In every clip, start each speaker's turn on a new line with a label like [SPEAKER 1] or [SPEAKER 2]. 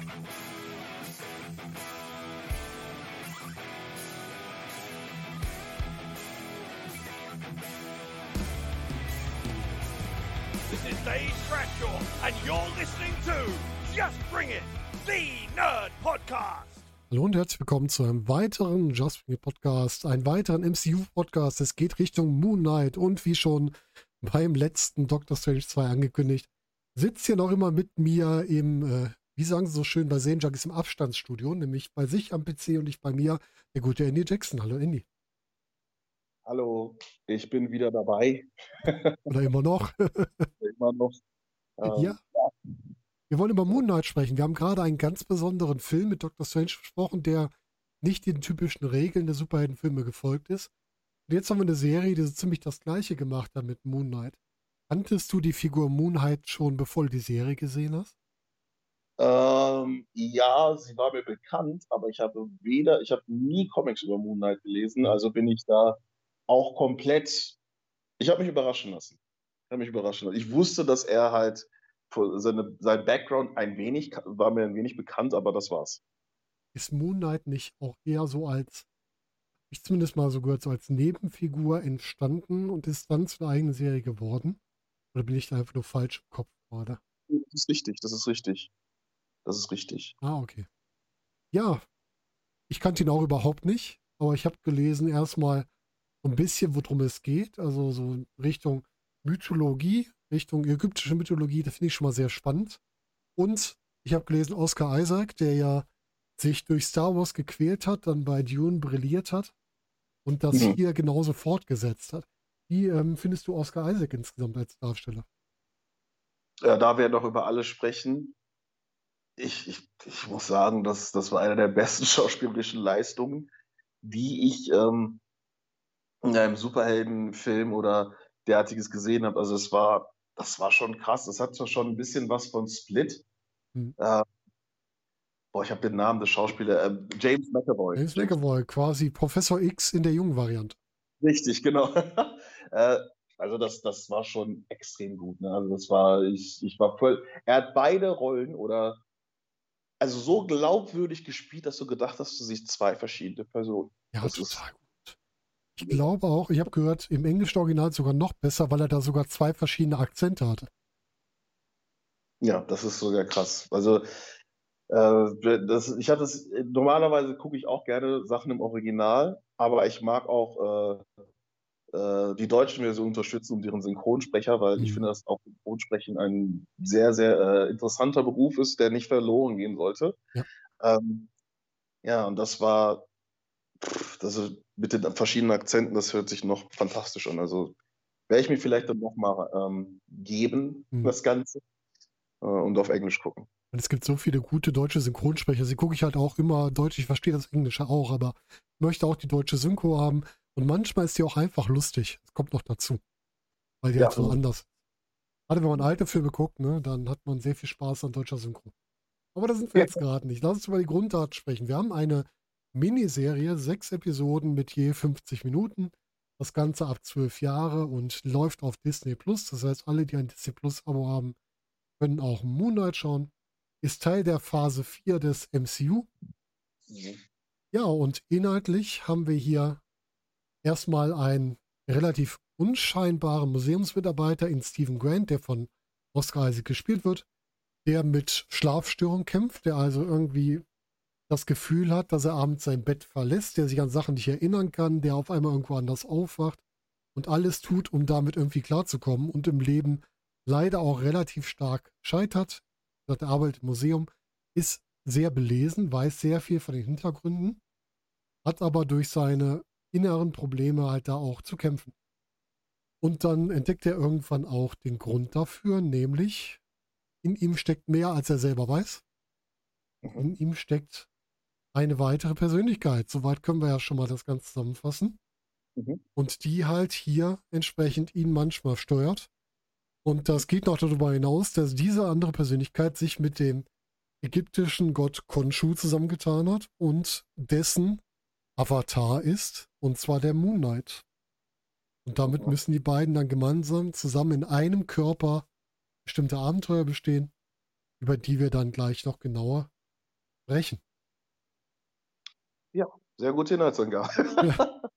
[SPEAKER 1] This is Dave Bradshaw, and you're listening to Just Bring It, the Nerd Podcast.
[SPEAKER 2] Hallo und herzlich willkommen zu einem weiteren Just Bring It Podcast, einen weiteren MCU-Podcast. Es geht Richtung Moon Knight und wie schon beim letzten Doctor Strange 2 angekündigt, sitzt hier noch immer mit mir im, äh, wie sagen sie so schön bei Zen Junkies, im Abstandsstudio, nämlich bei sich am PC und nicht bei mir, der gute Andy Jackson. Hallo Andy.
[SPEAKER 3] Hallo, ich bin wieder dabei.
[SPEAKER 2] Oder immer noch.
[SPEAKER 3] Immer noch. Ähm,
[SPEAKER 2] ja. Wir wollen über Moon Knight sprechen. Wir haben gerade einen ganz besonderen Film mit Doctor Strange besprochen, der nicht den typischen Regeln der Superheldenfilme gefolgt ist. Und jetzt haben wir eine Serie, die so ziemlich das gleiche gemacht hat mit Moon Knight. Kanntest du die Figur Moon Knight schon, bevor du die Serie gesehen hast?
[SPEAKER 3] Ähm, ja, sie war mir bekannt, aber ich habe weder, ich habe nie Comics über Moon Knight gelesen, also bin ich da auch komplett, ich habe mich überraschen lassen. Ich habe mich überraschen lassen. Ich wusste, dass er halt seine, sein Background ein wenig, war mir ein wenig bekannt, aber das war's.
[SPEAKER 2] Ist Moon Knight nicht auch eher so als, ich zumindest mal so gehört, so als Nebenfigur entstanden und ist dann zu einer eigenen Serie geworden? Oder bin ich da einfach nur falsch im Kopf gerade?
[SPEAKER 3] Das ist richtig, das ist richtig. Das ist richtig.
[SPEAKER 2] Ah, okay. Ja, ich kannte ihn auch überhaupt nicht, aber ich habe gelesen erstmal so ein bisschen, worum es geht, also so Richtung Mythologie, Richtung ägyptische Mythologie, das finde ich schon mal sehr spannend. Und ich habe gelesen, Oscar Isaac, der ja sich durch Star Wars gequält hat, dann bei Dune brilliert hat und das
[SPEAKER 3] Mhm.
[SPEAKER 2] hier genauso fortgesetzt hat. Wie ähm, findest du Oscar Isaac insgesamt als Darsteller?
[SPEAKER 3] Ja, da wir noch über alles sprechen, ich, ich, ich muss sagen, das, das war eine der besten schauspielerischen Leistungen, die ich ähm, in einem Superheldenfilm oder derartiges gesehen habe. Also es war, das war schon krass. Das hat zwar schon ein bisschen was von Split.
[SPEAKER 2] Mhm.
[SPEAKER 3] Äh, boah, ich habe den Namen des Schauspielers, äh, James McAvoy.
[SPEAKER 2] James McAvoy, quasi Professor X in der jungen Variante.
[SPEAKER 3] Richtig, genau. äh, also das, das war schon extrem gut. Ne? Also das war, ich, ich war voll. Er hat beide Rollen oder also so glaubwürdig gespielt, dass du gedacht hast, du siehst zwei verschiedene Personen.
[SPEAKER 2] Ja,
[SPEAKER 3] Das ist-
[SPEAKER 2] total gut. Ich glaube auch, ich habe gehört, im englischen Original sogar noch besser, weil er da sogar zwei verschiedene Akzente hatte.
[SPEAKER 3] Ja, das ist sogar krass. Also äh, das, ich hatte es, normalerweise gucke ich auch gerne Sachen im Original, aber ich mag auch äh, äh, die deutsche Version unterstützen und deren Synchronsprecher, weil ich
[SPEAKER 2] Mhm.
[SPEAKER 3] finde, dass auch Synchronsprechen ein sehr, sehr äh, interessanter Beruf ist, der nicht verloren gehen sollte.
[SPEAKER 2] Ja.
[SPEAKER 3] Ähm, ja, und das war, das ist mit den verschiedenen Akzenten, das hört sich noch fantastisch an. Also werde ich mir vielleicht dann nochmal ähm, geben,
[SPEAKER 2] Mhm.
[SPEAKER 3] das Ganze, äh, und auf Englisch gucken.
[SPEAKER 2] Und es gibt so viele gute deutsche Synchronsprecher. Sie gucke ich halt auch immer Deutsch. Ich verstehe das Englische auch, aber möchte auch die deutsche Synchro haben. Und manchmal ist die auch einfach lustig. Das kommt noch dazu. Weil die
[SPEAKER 3] Ja.
[SPEAKER 2] halt so anders ist. Gerade wenn man alte Filme guckt, ne, dann hat man sehr viel Spaß an deutscher Synchro. Aber da sind wir
[SPEAKER 3] Ja.
[SPEAKER 2] jetzt gerade nicht. Lass uns über die Grunddaten sprechen. Wir haben eine Miniserie, sechs Episoden mit je 50 Minuten. Das Ganze ab zwölf Jahre und läuft auf Disney Plus. Das heißt, alle, die ein Disney Plus Abo haben, können auch Moonlight schauen. Ist Teil der Phase 4 des MCU.
[SPEAKER 3] Mhm.
[SPEAKER 2] Ja, und inhaltlich haben wir hier erstmal einen relativ unscheinbaren Museumsmitarbeiter in Stephen Grant, der von Oscar Isaac gespielt wird, der mit Schlafstörungen kämpft, der also irgendwie das Gefühl hat, dass er abends sein Bett verlässt, der sich an Sachen nicht erinnern kann, der auf einmal irgendwo anders aufwacht und alles tut, um damit irgendwie klarzukommen und im Leben leider auch relativ stark scheitert. Er arbeitet im Museum, ist sehr belesen, weiß sehr viel von den Hintergründen, hat aber durch seine inneren Probleme halt da auch zu kämpfen. Und dann entdeckt er irgendwann auch den Grund dafür, nämlich in ihm steckt mehr, als er selber weiß.
[SPEAKER 3] Mhm.
[SPEAKER 2] In ihm steckt eine weitere Persönlichkeit. Soweit können wir ja schon mal das Ganze zusammenfassen.
[SPEAKER 3] Mhm.
[SPEAKER 2] Und die halt hier entsprechend ihn manchmal steuert. Und das geht noch darüber hinaus, dass diese andere Persönlichkeit sich mit dem ägyptischen Gott Khonshu zusammengetan hat und dessen Avatar ist, und zwar der Moon Knight. Und damit müssen die beiden dann gemeinsam zusammen in einem Körper bestimmte Abenteuer bestehen, über die wir dann gleich noch genauer brechen.
[SPEAKER 3] Ja, sehr gute Inhaltsangabe.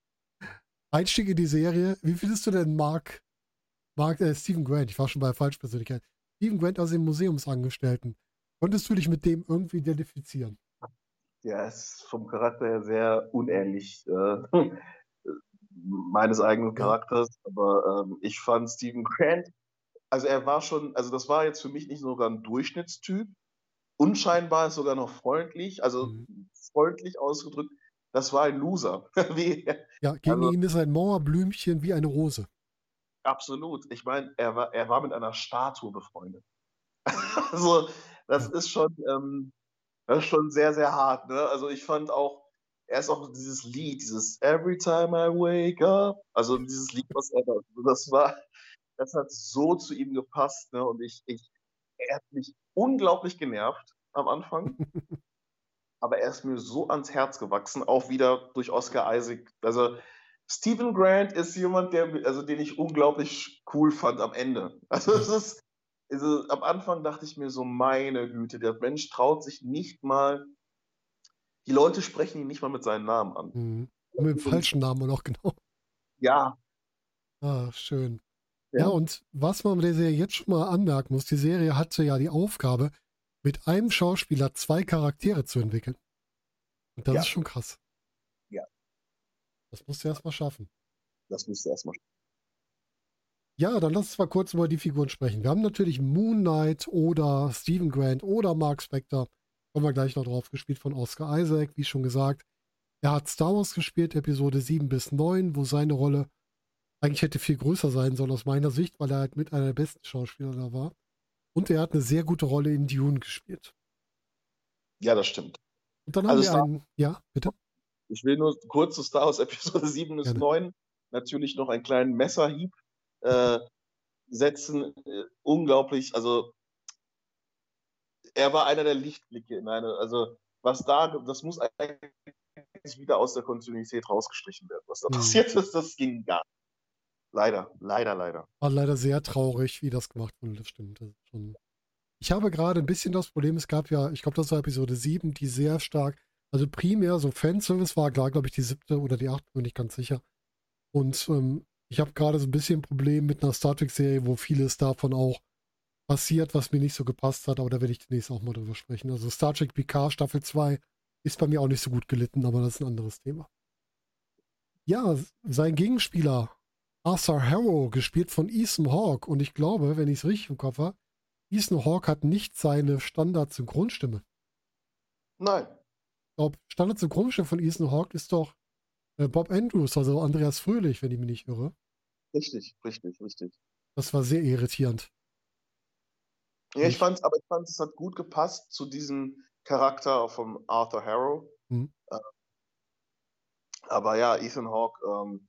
[SPEAKER 2] Einstieg in die Serie. Wie findest du denn Mark, Mark äh, Stephen Grant? Ich war schon bei Falschpersönlichkeit. Stephen Grant aus dem Museumsangestellten. Konntest du dich mit dem irgendwie identifizieren?
[SPEAKER 3] Ja, ist vom Charakter her sehr unähnlich äh, meines eigenen Charakters. Aber ähm, ich fand Stephen Grant, also er war schon, also das war jetzt für mich nicht sogar ein Durchschnittstyp. Unscheinbar ist sogar noch freundlich, also
[SPEAKER 2] Mhm.
[SPEAKER 3] freundlich ausgedrückt. Das war ein Loser. Wie,
[SPEAKER 2] Ja, gegen
[SPEAKER 3] Also-
[SPEAKER 2] ihn ist ein Mauerblümchen wie eine Rose.
[SPEAKER 3] absolut. Ich meine, er war, er war mit einer Statue befreundet. also, das ist schon, ähm, das ist schon sehr, sehr hart. Ne? Also ich fand auch, er ist auch dieses Lied, dieses Every Time I Wake Up, also dieses Lied, was er da, das war, das hat so zu ihm gepasst. Ne? Und ich, ich, er hat mich unglaublich genervt am Anfang. aber er ist mir so ans Herz gewachsen, auch wieder durch Oscar Isaac. Also Stephen Grant ist jemand, der, also den ich unglaublich cool fand am Ende. Also es ist, also am Anfang dachte ich mir so, meine Güte, der Mensch traut sich nicht mal, die Leute sprechen ihn nicht mal mit seinem Namen an.
[SPEAKER 2] Mhm. Und mit dem falschen Namen noch genau.
[SPEAKER 3] Ja,
[SPEAKER 2] Ah, schön.
[SPEAKER 3] Ja.
[SPEAKER 2] Ja. und was man der Serie jetzt schon mal anmerken muss, die Serie hatte ja die Aufgabe, mit einem Schauspieler zwei Charaktere zu entwickeln. Und das
[SPEAKER 3] Ja.
[SPEAKER 2] ist schon krass.
[SPEAKER 3] Ja.
[SPEAKER 2] Das musst du erst mal schaffen.
[SPEAKER 3] das müsste erstmal.
[SPEAKER 2] Ja, dann lass uns mal kurz über die Figuren sprechen. Wir haben natürlich Moon Knight oder Stephen Grant oder Mark Spector. Kommen wir gleich noch drauf, gespielt von Oscar Isaac, wie schon gesagt. Er hat Star Wars gespielt, Episode 7 bis 9, wo seine Rolle eigentlich hätte viel größer sein sollen aus meiner Sicht, weil er halt mit einer der besten Schauspieler da war. Und er hat eine sehr gute Rolle in Dune gespielt.
[SPEAKER 3] Ja, das stimmt.
[SPEAKER 2] Und dann haben
[SPEAKER 3] Also
[SPEAKER 2] wir
[SPEAKER 3] Star-
[SPEAKER 2] einen, ja, bitte?
[SPEAKER 3] Ich will nur kurz zu Star Wars Episode 7 bis
[SPEAKER 2] Gerne.
[SPEAKER 3] 9 natürlich noch einen kleinen Messerhieb äh, setzen. Äh, unglaublich, also er war einer der Lichtblicke in eine, also was da, das muss eigentlich wieder aus der Kontinuität rausgestrichen werden. Was da
[SPEAKER 2] Mhm.
[SPEAKER 3] passiert ist, das ging gar nicht. Leider, leider, leider.
[SPEAKER 2] War leider sehr traurig, wie das gemacht wurde. Das stimmt. Das schon ich habe gerade ein bisschen das Problem, es gab ja, ich glaube, das war Episode 7, die sehr stark, also primär so Fanservice war, klar, glaube ich, die siebte oder die achte, bin ich ganz sicher. Und ähm, ich habe gerade so ein bisschen ein Problem mit einer Star Trek-Serie, wo vieles davon auch passiert, was mir nicht so gepasst hat, aber da werde ich demnächst auch mal drüber sprechen. Also Star Trek PK Staffel 2 ist bei mir auch nicht so gut gelitten, aber das ist ein anderes Thema. Ja, sein Gegenspieler Arthur Harrow, gespielt von Ethan Hawke. Und ich glaube, wenn ich es richtig im Kopf habe, Ethan Hawke hat nicht seine Standard-Synchronstimme.
[SPEAKER 3] Nein,
[SPEAKER 2] Ich glaube, Standard-Synchronstimme von Ethan Hawke ist doch äh, Bob Andrews, also Andreas Fröhlich, wenn ich mich nicht irre.
[SPEAKER 3] Richtig, richtig, richtig.
[SPEAKER 2] Das war sehr irritierend.
[SPEAKER 3] Ja, ich
[SPEAKER 2] Ich-
[SPEAKER 3] fand, aber ich fand, es hat gut gepasst zu diesem Charakter von Arthur Harrow.
[SPEAKER 2] Mhm.
[SPEAKER 3] Äh, aber ja, Ethan Hawke, ähm,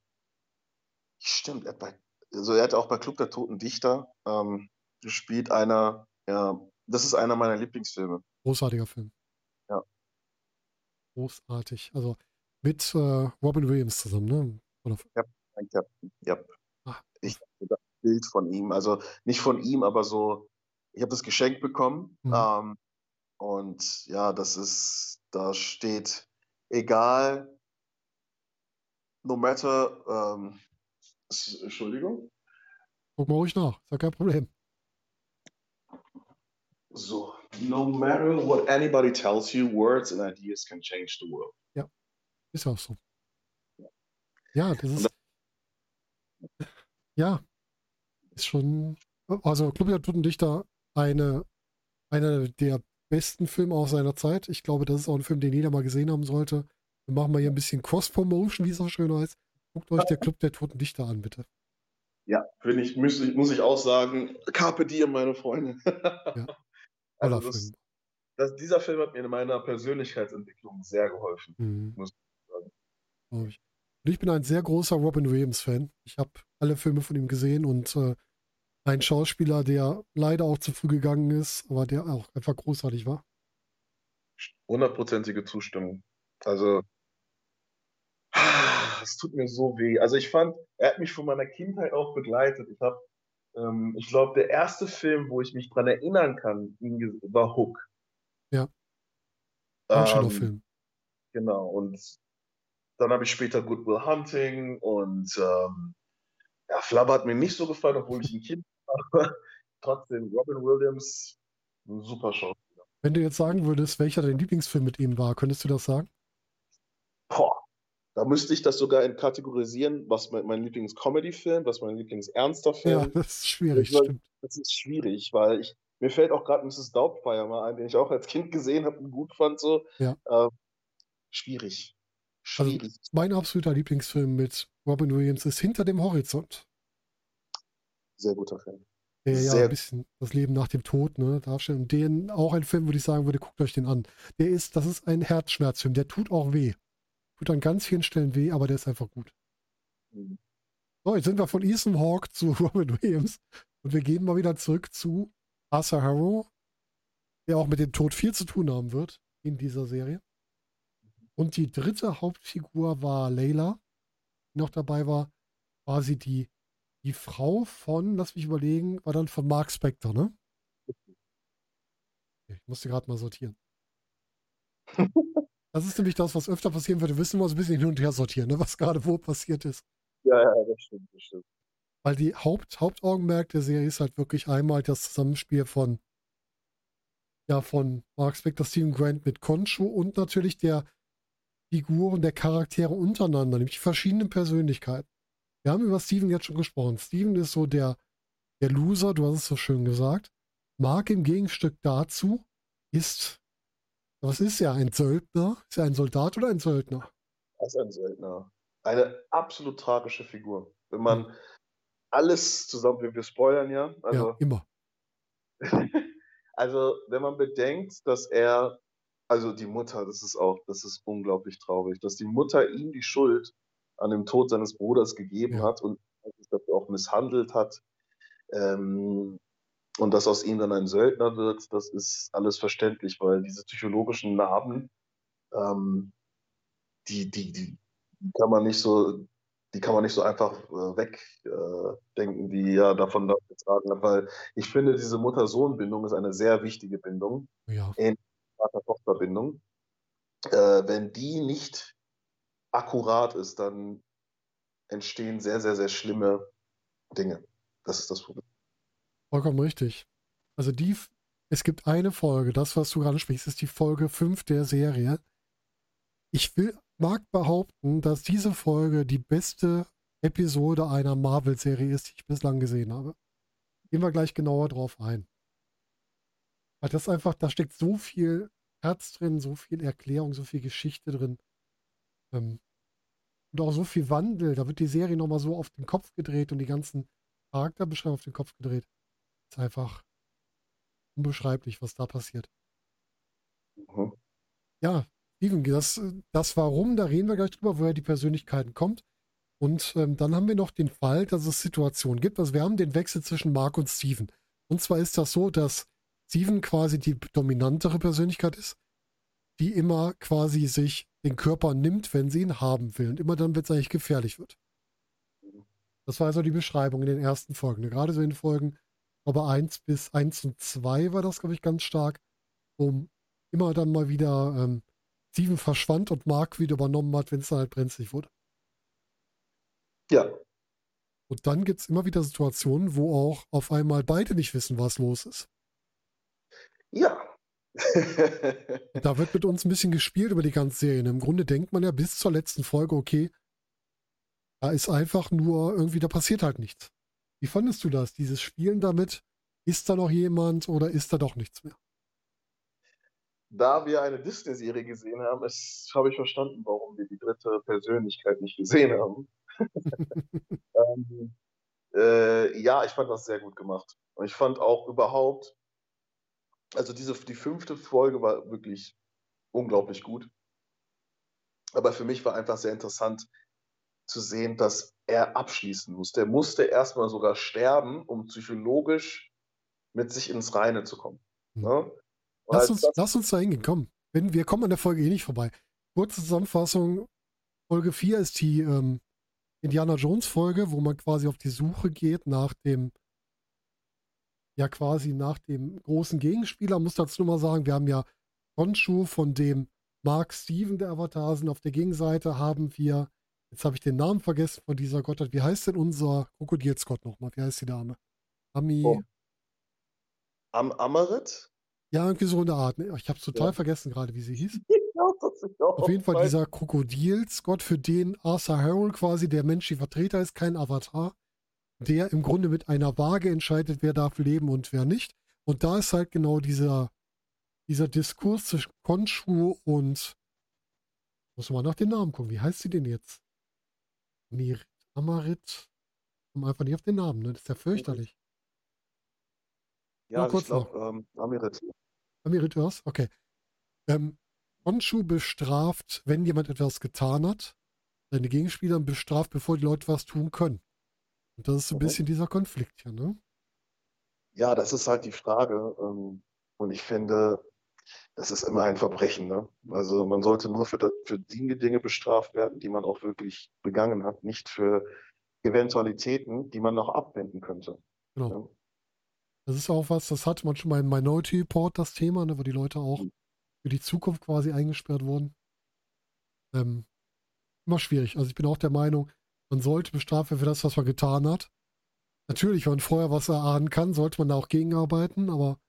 [SPEAKER 3] stimmt, er hat, bei, also er hat auch bei Club der Toten Dichter ähm, gespielt, einer, ja, das ist einer meiner Lieblingsfilme.
[SPEAKER 2] Großartiger Film.
[SPEAKER 3] Ja.
[SPEAKER 2] Großartig. Also mit äh, Robin Williams zusammen, ne? Oder,
[SPEAKER 3] hab, ja,
[SPEAKER 2] ah,
[SPEAKER 3] ich hab sogar ein Bild von ihm, also nicht von ihm, aber so, ich habe das geschenkt bekommen.
[SPEAKER 2] Mhm.
[SPEAKER 3] Ähm, und ja, das ist, da steht, egal, no matter, ähm, Entschuldigung,
[SPEAKER 2] guck mal ruhig nach. Ist ja kein Problem.
[SPEAKER 3] so, no matter what anybody tells you, words and ideas can change the world.
[SPEAKER 2] Ist ja auch so. Ja, das ist. Ja, ist schon. Also, Club der Toten Dichter, eine, einer der besten Filme aus seiner Zeit. Ich glaube, das ist auch ein Film, den jeder mal gesehen haben sollte. Wir machen mal hier ein bisschen Cross-Promotion, wie es so schön heißt. Guckt euch der Club der Toten Dichter an, bitte.
[SPEAKER 3] Ja, finde ich, muss ich, muss ich auch sagen, Carpe Diem, meine Freunde.
[SPEAKER 2] Toller
[SPEAKER 3] also das, das, dieser Film hat mir in meiner Persönlichkeitsentwicklung sehr geholfen.
[SPEAKER 2] Mhm.
[SPEAKER 3] muss ich sagen.
[SPEAKER 2] Und ich bin ein sehr großer Robin Williams-Fan. Ich habe alle Filme von ihm gesehen und äh, ein Schauspieler, der leider auch zu früh gegangen ist, aber der auch einfach großartig war.
[SPEAKER 3] Hundertprozentige Zustimmung. Also, es tut mir so weh. Also ich fand, er hat mich von meiner Kindheit auch begleitet. Ich habe, ähm, ich glaube, der erste Film, wo ich mich dran erinnern kann, war Hook.
[SPEAKER 2] Ja. Ein schöner Film.
[SPEAKER 3] Genau, und dann habe ich später Good Will Hunting und ähm, ja, Flubber hat mir nicht so gefallen, obwohl ich ein Kind war. Trotzdem, Robin Williams, ein super Schauspieler.
[SPEAKER 2] Wenn du jetzt sagen würdest, welcher dein Lieblingsfilm mit ihm war, könntest du das sagen?
[SPEAKER 3] Boah, da müsste ich das sogar in kategorisieren, was mein, mein Lieblings-Comedy-Film, was mein Lieblings-ernster Film.
[SPEAKER 2] Ja, das ist schwierig,
[SPEAKER 3] das,
[SPEAKER 2] stimmt.
[SPEAKER 3] Das ist schwierig, weil ich, mir fällt auch gerade Mrs. Doubtfire mal ein, den ich auch als Kind gesehen habe und gut fand. So.
[SPEAKER 2] Ja.
[SPEAKER 3] Ähm, schwierig.
[SPEAKER 2] Also mein absoluter Lieblingsfilm mit Robin Williams ist Hinter dem Horizont.
[SPEAKER 3] Sehr guter Film.
[SPEAKER 2] Der ja ein bisschen das Leben nach dem Tod ne, darstellt. Und den auch ein Film, würde ich sagen würde, guckt euch den an. Der ist, das ist ein Herzschmerzfilm. Der tut auch weh. Tut an ganz vielen Stellen weh, aber der ist einfach gut.
[SPEAKER 3] Mhm.
[SPEAKER 2] So, jetzt sind wir von Ethan Hawke zu Robin Williams und wir gehen mal wieder zurück zu Arthur Harrow, der auch mit dem Tod viel zu tun haben wird in dieser Serie. Und die dritte Hauptfigur war Layla, die noch dabei war, quasi die, die Frau von, lass mich überlegen, war dann von Mark Spector, ne? Okay, Ich musste gerade mal sortieren. Das ist nämlich das, was öfter passieren würde. Wir müssen immer so ein bisschen hin und her sortieren, ne? was gerade wo passiert ist.
[SPEAKER 3] Ja, ja, das stimmt, das stimmt.
[SPEAKER 2] Weil die Haupt, Hauptaugenmerk der Serie ist halt wirklich einmal das Zusammenspiel von, ja, von Mark Spector, Stephen Grant mit Concho und natürlich der Figuren, der Charaktere untereinander, nämlich die verschiedenen Persönlichkeiten. Wir haben über Steven jetzt schon gesprochen. Steven ist so der, der Loser, du hast es so schön gesagt. Mark im Gegenstück dazu ist, was ist er, ein Söldner? Ist er ein Soldat oder ein Söldner?
[SPEAKER 3] Das ist ein Söldner. Eine absolut tragische Figur. Wenn man alles zusammen, wir, spoilern ja,
[SPEAKER 2] ja,
[SPEAKER 3] also,
[SPEAKER 2] immer.
[SPEAKER 3] also wenn man bedenkt, dass er, also die Mutter, das ist auch, das ist unglaublich traurig, dass die Mutter ihm die Schuld an dem Tod seines Bruders gegeben
[SPEAKER 2] Ja.
[SPEAKER 3] hat und auch misshandelt hat. Ähm, und dass aus ihm dann ein Söldner wird, das ist alles verständlich, weil diese psychologischen Narben, ähm, die, die, die kann man nicht so, die kann man nicht so einfach äh, wegdenken, äh, die er davon da getragen hat, weil ich finde, diese Mutter-Sohn-Bindung ist eine sehr wichtige Bindung,
[SPEAKER 2] Ja.
[SPEAKER 3] Vater-Tochter-Bindung. Äh, wenn die nicht akkurat ist, dann entstehen sehr, sehr, sehr schlimme Dinge. Das ist das Problem.
[SPEAKER 2] Vollkommen richtig. Also die, es gibt eine Folge, das, was du gerade sprichst, ist die Folge 5 der Serie. Ich will, mag behaupten, dass diese Folge die beste Episode einer Marvel-Serie ist, die ich bislang gesehen habe. Gehen wir gleich genauer drauf ein. Weil das einfach, da steckt so viel Herz drin, so viel Erklärung, so viel Geschichte drin. Ähm, und auch so viel Wandel. Da wird die Serie nochmal so auf den Kopf gedreht und die ganzen Charakterbeschreibungen auf den Kopf gedreht. Ist einfach unbeschreiblich, was da passiert.
[SPEAKER 3] Mhm.
[SPEAKER 2] Ja, Steven, das, das Warum, da reden wir gleich drüber, woher die Persönlichkeiten kommt. Und ähm, dann haben wir noch den Fall, dass es Situationen gibt. Also wir haben den Wechsel zwischen Mark und Steven. Und zwar ist das so, dass Steven quasi die dominantere Persönlichkeit ist, die immer quasi sich den Körper nimmt, wenn sie ihn haben will. Und immer dann, wenn es eigentlich gefährlich wird. Das war also die Beschreibung in den ersten Folgen. Gerade so in Folgen, aber 1 bis 1 und 2 war das, glaube ich, ganz stark, wo immer dann mal wieder ähm, Steven verschwand und Mark wieder übernommen hat, wenn es dann halt brenzlig wurde.
[SPEAKER 3] Ja,
[SPEAKER 2] Und dann gibt es immer wieder Situationen, wo auch auf einmal beide nicht wissen, was los ist.
[SPEAKER 3] Ja.
[SPEAKER 2] Da wird mit uns ein bisschen gespielt über die ganze Serie. Und Im Grunde denkt man ja bis zur letzten Folge, okay, da ist einfach nur irgendwie, da passiert halt nichts. Wie fandest du das, dieses Spielen damit? Ist da noch jemand oder ist da doch nichts mehr?
[SPEAKER 3] da wir eine Disney-Serie gesehen haben, habe ich verstanden, warum wir die dritte Persönlichkeit nicht gesehen haben. ähm, äh, ja, ich fand das sehr gut gemacht. Und ich fand auch überhaupt, also diese, die fünfte Folge war wirklich unglaublich gut. Aber für mich war einfach sehr interessant zu sehen, dass er abschließen musste. Er musste erstmal sogar sterben, um psychologisch mit sich ins Reine zu kommen.
[SPEAKER 2] Hm.
[SPEAKER 3] Ne?
[SPEAKER 2] Lass uns, lass uns da hingehen, komm. Wir kommen an der Folge eh nicht vorbei. Kurze Zusammenfassung. Folge 4 ist die ähm, Indiana Jones Folge, wo man quasi auf die Suche geht nach dem, ja quasi nach dem großen Gegenspieler. Muss dazu nur mal sagen, wir haben ja Honshu, von dem Mark Steven, der Avatar, sind. Auf der Gegenseite haben wir, jetzt habe ich den Namen vergessen von dieser Gottheit. Wie heißt denn unser Krokodilsgott nochmal? Wie heißt die Dame? Ami.
[SPEAKER 3] Oh. Am Amarit?
[SPEAKER 2] Ja, irgendwie so eine Art. Ne? Ich habe es total ja. vergessen gerade, wie sie hieß.
[SPEAKER 3] Ja,
[SPEAKER 2] Auf jeden Fall dieser Krokodilsgott, für den Arthur Harrow quasi der menschliche Vertreter ist, kein Avatar, der im Grunde mit einer Waage entscheidet, wer darf leben und wer nicht. Und da ist halt genau dieser, dieser Diskurs zwischen Konshu und muss man nach dem Namen gucken. Wie heißt sie denn jetzt? Mirit, Amarit. Komm einfach nicht auf den Namen, ne? Das ist ja fürchterlich.
[SPEAKER 3] Ja, kurz ich glaube, ähm, Amirit.
[SPEAKER 2] Amirit Earth? Okay. Ähm, Honshu bestraft, wenn jemand etwas getan hat, seine Gegenspieler bestraft, bevor die Leute was tun können. Und das ist so ein mhm. bisschen dieser Konflikt hier, ne?
[SPEAKER 3] Ja, das ist halt die Frage. Ähm, und ich finde, das ist immer ein Verbrechen. Ne? Also man sollte nur für, für die Dinge bestraft werden, die man auch wirklich begangen hat, nicht für Eventualitäten, die man noch abwenden könnte.
[SPEAKER 2] Genau. Ja? Das ist auch was, das hat man schon mal im Minority Report, das Thema, ne, wo die Leute auch mhm für die Zukunft quasi eingesperrt wurden. Ähm, immer schwierig. Also ich bin auch der Meinung, man sollte bestraft werden für das, was man getan hat. Natürlich, wenn man vorher was erahnen kann, sollte man da auch gegenarbeiten, aber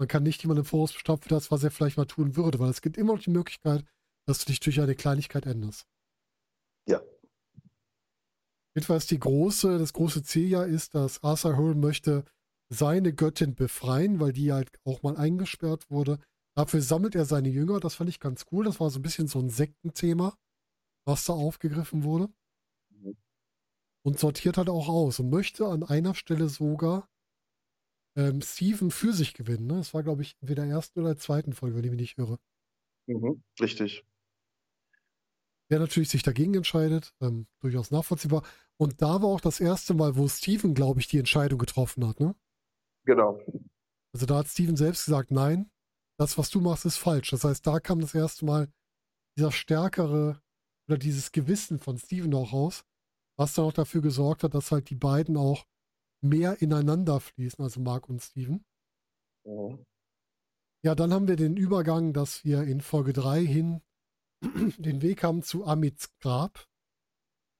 [SPEAKER 2] man kann nicht jemanden im Voraus bestrafen für das, was er vielleicht mal tun würde, weil es gibt immer noch die Möglichkeit, dass du dich durch eine Kleinigkeit änderst.
[SPEAKER 3] Ja.
[SPEAKER 2] Jedenfalls die große, das große Ziel ja ist, dass Arthur Hurl möchte seine Göttin befreien, weil die halt auch mal eingesperrt wurde. Dafür sammelt er seine Jünger, das fand ich ganz cool. Das war so ein bisschen so ein Sektenthema, was da aufgegriffen wurde. Und sortiert halt auch aus und möchte an einer Stelle sogar ähm, Steven für sich gewinnen. Ne? Das war, glaube ich, entweder der ersten oder der zweiten Folge, wenn ich mich nicht irre.
[SPEAKER 3] Mhm, richtig.
[SPEAKER 2] Der natürlich sich dagegen entscheidet, ähm, durchaus nachvollziehbar. Und da war auch das erste Mal, wo Steven, glaube ich, die Entscheidung getroffen hat, ne?
[SPEAKER 3] Genau.
[SPEAKER 2] Also da hat Steven selbst gesagt, nein, das, was du machst, ist falsch. Das heißt, da kam das erste Mal dieser stärkere oder dieses Gewissen von Steven auch raus, was dann auch dafür gesorgt hat, dass halt die beiden auch mehr ineinander fließen, also Mark und Steven. Mhm. Ja, dann haben wir den Übergang, dass wir in Folge 3 hin den Weg haben zu Amits Grab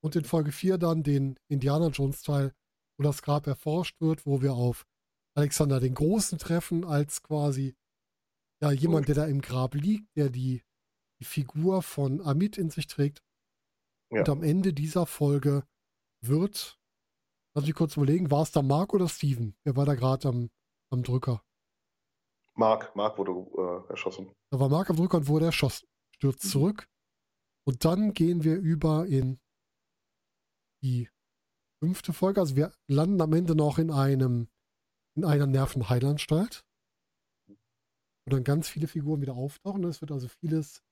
[SPEAKER 2] und in Folge 4 dann den Indiana Jones Teil, wo das Grab erforscht wird, wo wir auf Alexander den Großen treffen als quasi ja, jemand, der da im Grab liegt, der die, die Figur von Amit in sich trägt. Ja. Und am Ende dieser Folge wird, lass mich kurz überlegen, war es da Mark oder Steven? Wer war da gerade am, am Drücker?
[SPEAKER 3] Mark, Mark wurde äh, erschossen.
[SPEAKER 2] Da war Mark am Drücker und wurde erschossen. Stürzt mhm. zurück. Und dann gehen wir über in die fünfte Folge. Also wir landen am Ende noch in einem, in einer Nervenheilanstalt wo dann ganz viele Figuren wieder auftauchen. Es wird also vieles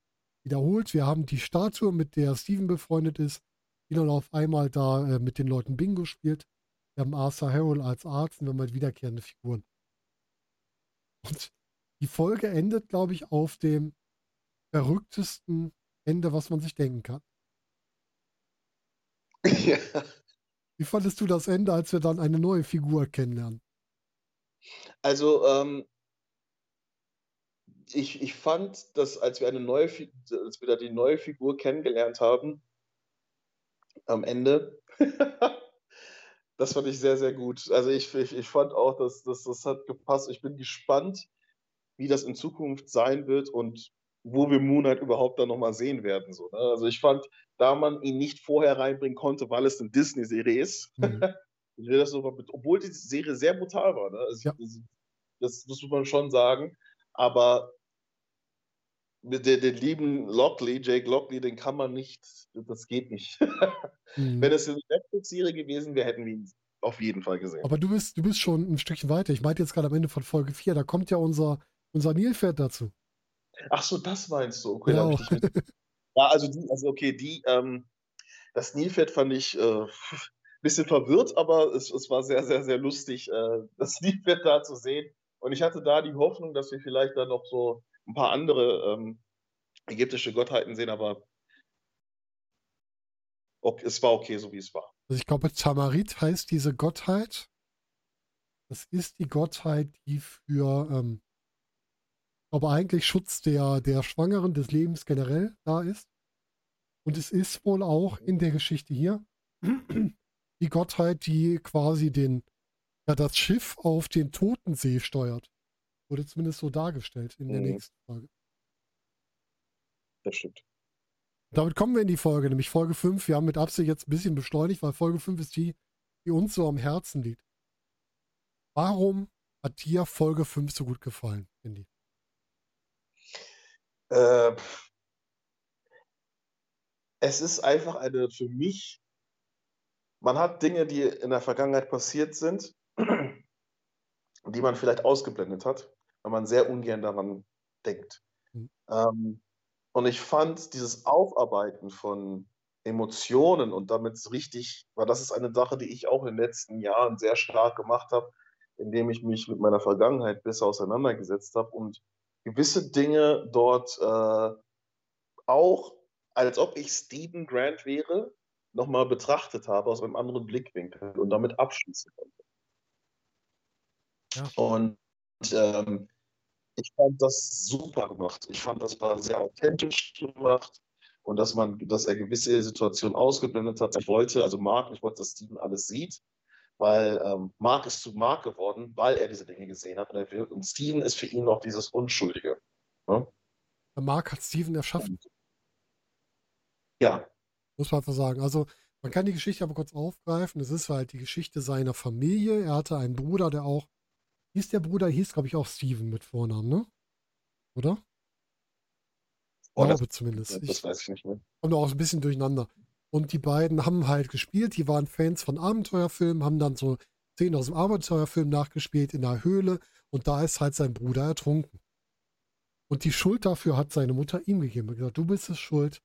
[SPEAKER 2] wiederholt. Wir haben die Statue, mit der Steven befreundet ist, die dann auf einmal da äh, mit den Leuten Bingo spielt. Wir haben Arthur Harrell als Arzt und wir haben halt wiederkehrende Figuren. Und die Folge endet, glaube ich, auf dem verrücktesten Ende, was man sich denken kann. Ja. Wie fandest du das Ende, als wir dann eine neue Figur kennenlernen?
[SPEAKER 3] Also, ähm, ich, ich fand, dass als wir eine neue, als wir da die neue Figur kennengelernt haben, am Ende, das fand ich sehr, sehr gut. Also ich, ich, ich fand auch, dass, dass das hat gepasst. Ich bin gespannt, wie das in Zukunft sein wird und wo wir Moonlight überhaupt dann nochmal sehen werden. So, ne? Also ich fand, da man ihn nicht vorher reinbringen konnte, weil es eine Disney-Serie ist, mhm. das so, obwohl die Serie sehr brutal war. Ne? Also ja. das, das, das muss man schon sagen. Aber den, den lieben Lockley, Jake Lockley, den kann man nicht, das geht nicht. mhm. Wenn es eine Netflix-Serie gewesen wäre, hätten wir ihn auf jeden Fall gesehen.
[SPEAKER 2] Aber du bist, du bist schon ein Stückchen weiter. Ich meinte jetzt gerade am Ende von Folge 4, da kommt ja unser, unser Nilpferd dazu.
[SPEAKER 3] Ach so, das meinst du. Okay, ja, ja also, die, also okay, die, ähm, das Nilpferd fand ich äh, ein bisschen verwirrt, aber es, es war sehr, sehr, sehr lustig, äh, das Nilpferd da zu sehen. Und ich hatte da die Hoffnung, dass wir vielleicht dann noch so ein paar andere ähm, ägyptische Gottheiten sehen, aber okay, es war okay, so wie es war.
[SPEAKER 2] Also ich glaube, Tamarit heißt diese Gottheit. Das ist die Gottheit, die für, ähm, aber eigentlich Schutz der, der Schwangeren des Lebens generell da ist. Und es ist wohl auch in der Geschichte hier die Gottheit, die quasi den, ja, das Schiff auf den Totensee steuert. Wurde zumindest so dargestellt in der mhm. nächsten Folge.
[SPEAKER 3] Das stimmt.
[SPEAKER 2] Damit kommen wir in die Folge, nämlich Folge 5. Wir haben mit Absicht jetzt ein bisschen beschleunigt, weil Folge 5 ist die, die uns so am Herzen liegt. Warum hat dir Folge 5 so gut gefallen, Andy?
[SPEAKER 3] Äh, es ist einfach eine für mich, man hat Dinge, die in der Vergangenheit passiert sind, die man vielleicht ausgeblendet hat, weil man sehr ungern daran denkt. Mhm. Ähm, und ich fand dieses Aufarbeiten von Emotionen und damit richtig, weil das ist eine Sache, die ich auch in den letzten Jahren sehr stark gemacht habe, indem ich mich mit meiner Vergangenheit besser auseinandergesetzt habe und gewisse Dinge dort äh, auch, als ob ich Stephen Grant wäre, nochmal betrachtet habe aus einem anderen Blickwinkel und damit abschließen konnte. Ja. Und ähm, ich fand das super gemacht. Ich fand, das war sehr authentisch gemacht und dass man, dass er gewisse Situationen ausgeblendet hat. Ich wollte, also Mark, ich wollte, dass Steven alles sieht weil ähm, Mark ist zu Mark geworden, weil er diese Dinge gesehen hat. Und, will, und Steven ist für ihn noch dieses Unschuldige. Ne?
[SPEAKER 2] Mark hat Steven erschaffen.
[SPEAKER 3] Ja.
[SPEAKER 2] Muss man einfach sagen. Also, man kann die Geschichte aber kurz aufgreifen. Es ist halt die Geschichte seiner Familie. Er hatte einen Bruder, der auch, hieß der Bruder, hieß, glaube ich, auch Steven mit Vornamen, ne? Oder?
[SPEAKER 3] Oh, glaube das, zumindest. Das ich, weiß ich nicht mehr.
[SPEAKER 2] Kommt auch ein bisschen durcheinander. Und die beiden haben halt gespielt, die waren Fans von Abenteuerfilmen, haben dann so Szenen aus dem Abenteuerfilm nachgespielt in der Höhle und da ist halt sein Bruder ertrunken. Und die Schuld dafür hat seine Mutter ihm gegeben. Er hat gesagt, du bist es schuld,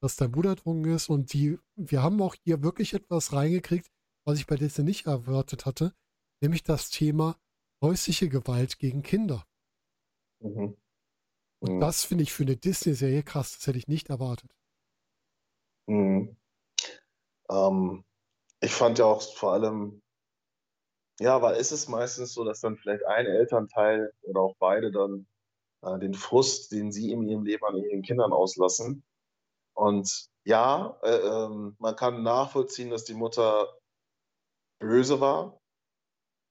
[SPEAKER 2] dass dein Bruder ertrunken ist. Und die, wir haben auch hier wirklich etwas reingekriegt, was ich bei Disney nicht erwartet hatte, nämlich das Thema häusliche Gewalt gegen Kinder. Mhm. Und mhm. das finde ich für eine Disney-Serie krass, das hätte ich nicht erwartet.
[SPEAKER 3] Mhm. Ähm, ich fand ja auch vor allem, ja, weil ist es meistens so, dass dann vielleicht ein Elternteil oder auch beide dann äh, den Frust, den sie in ihrem Leben an ihren Kindern auslassen. Und ja, äh, äh, man kann nachvollziehen, dass die Mutter böse war.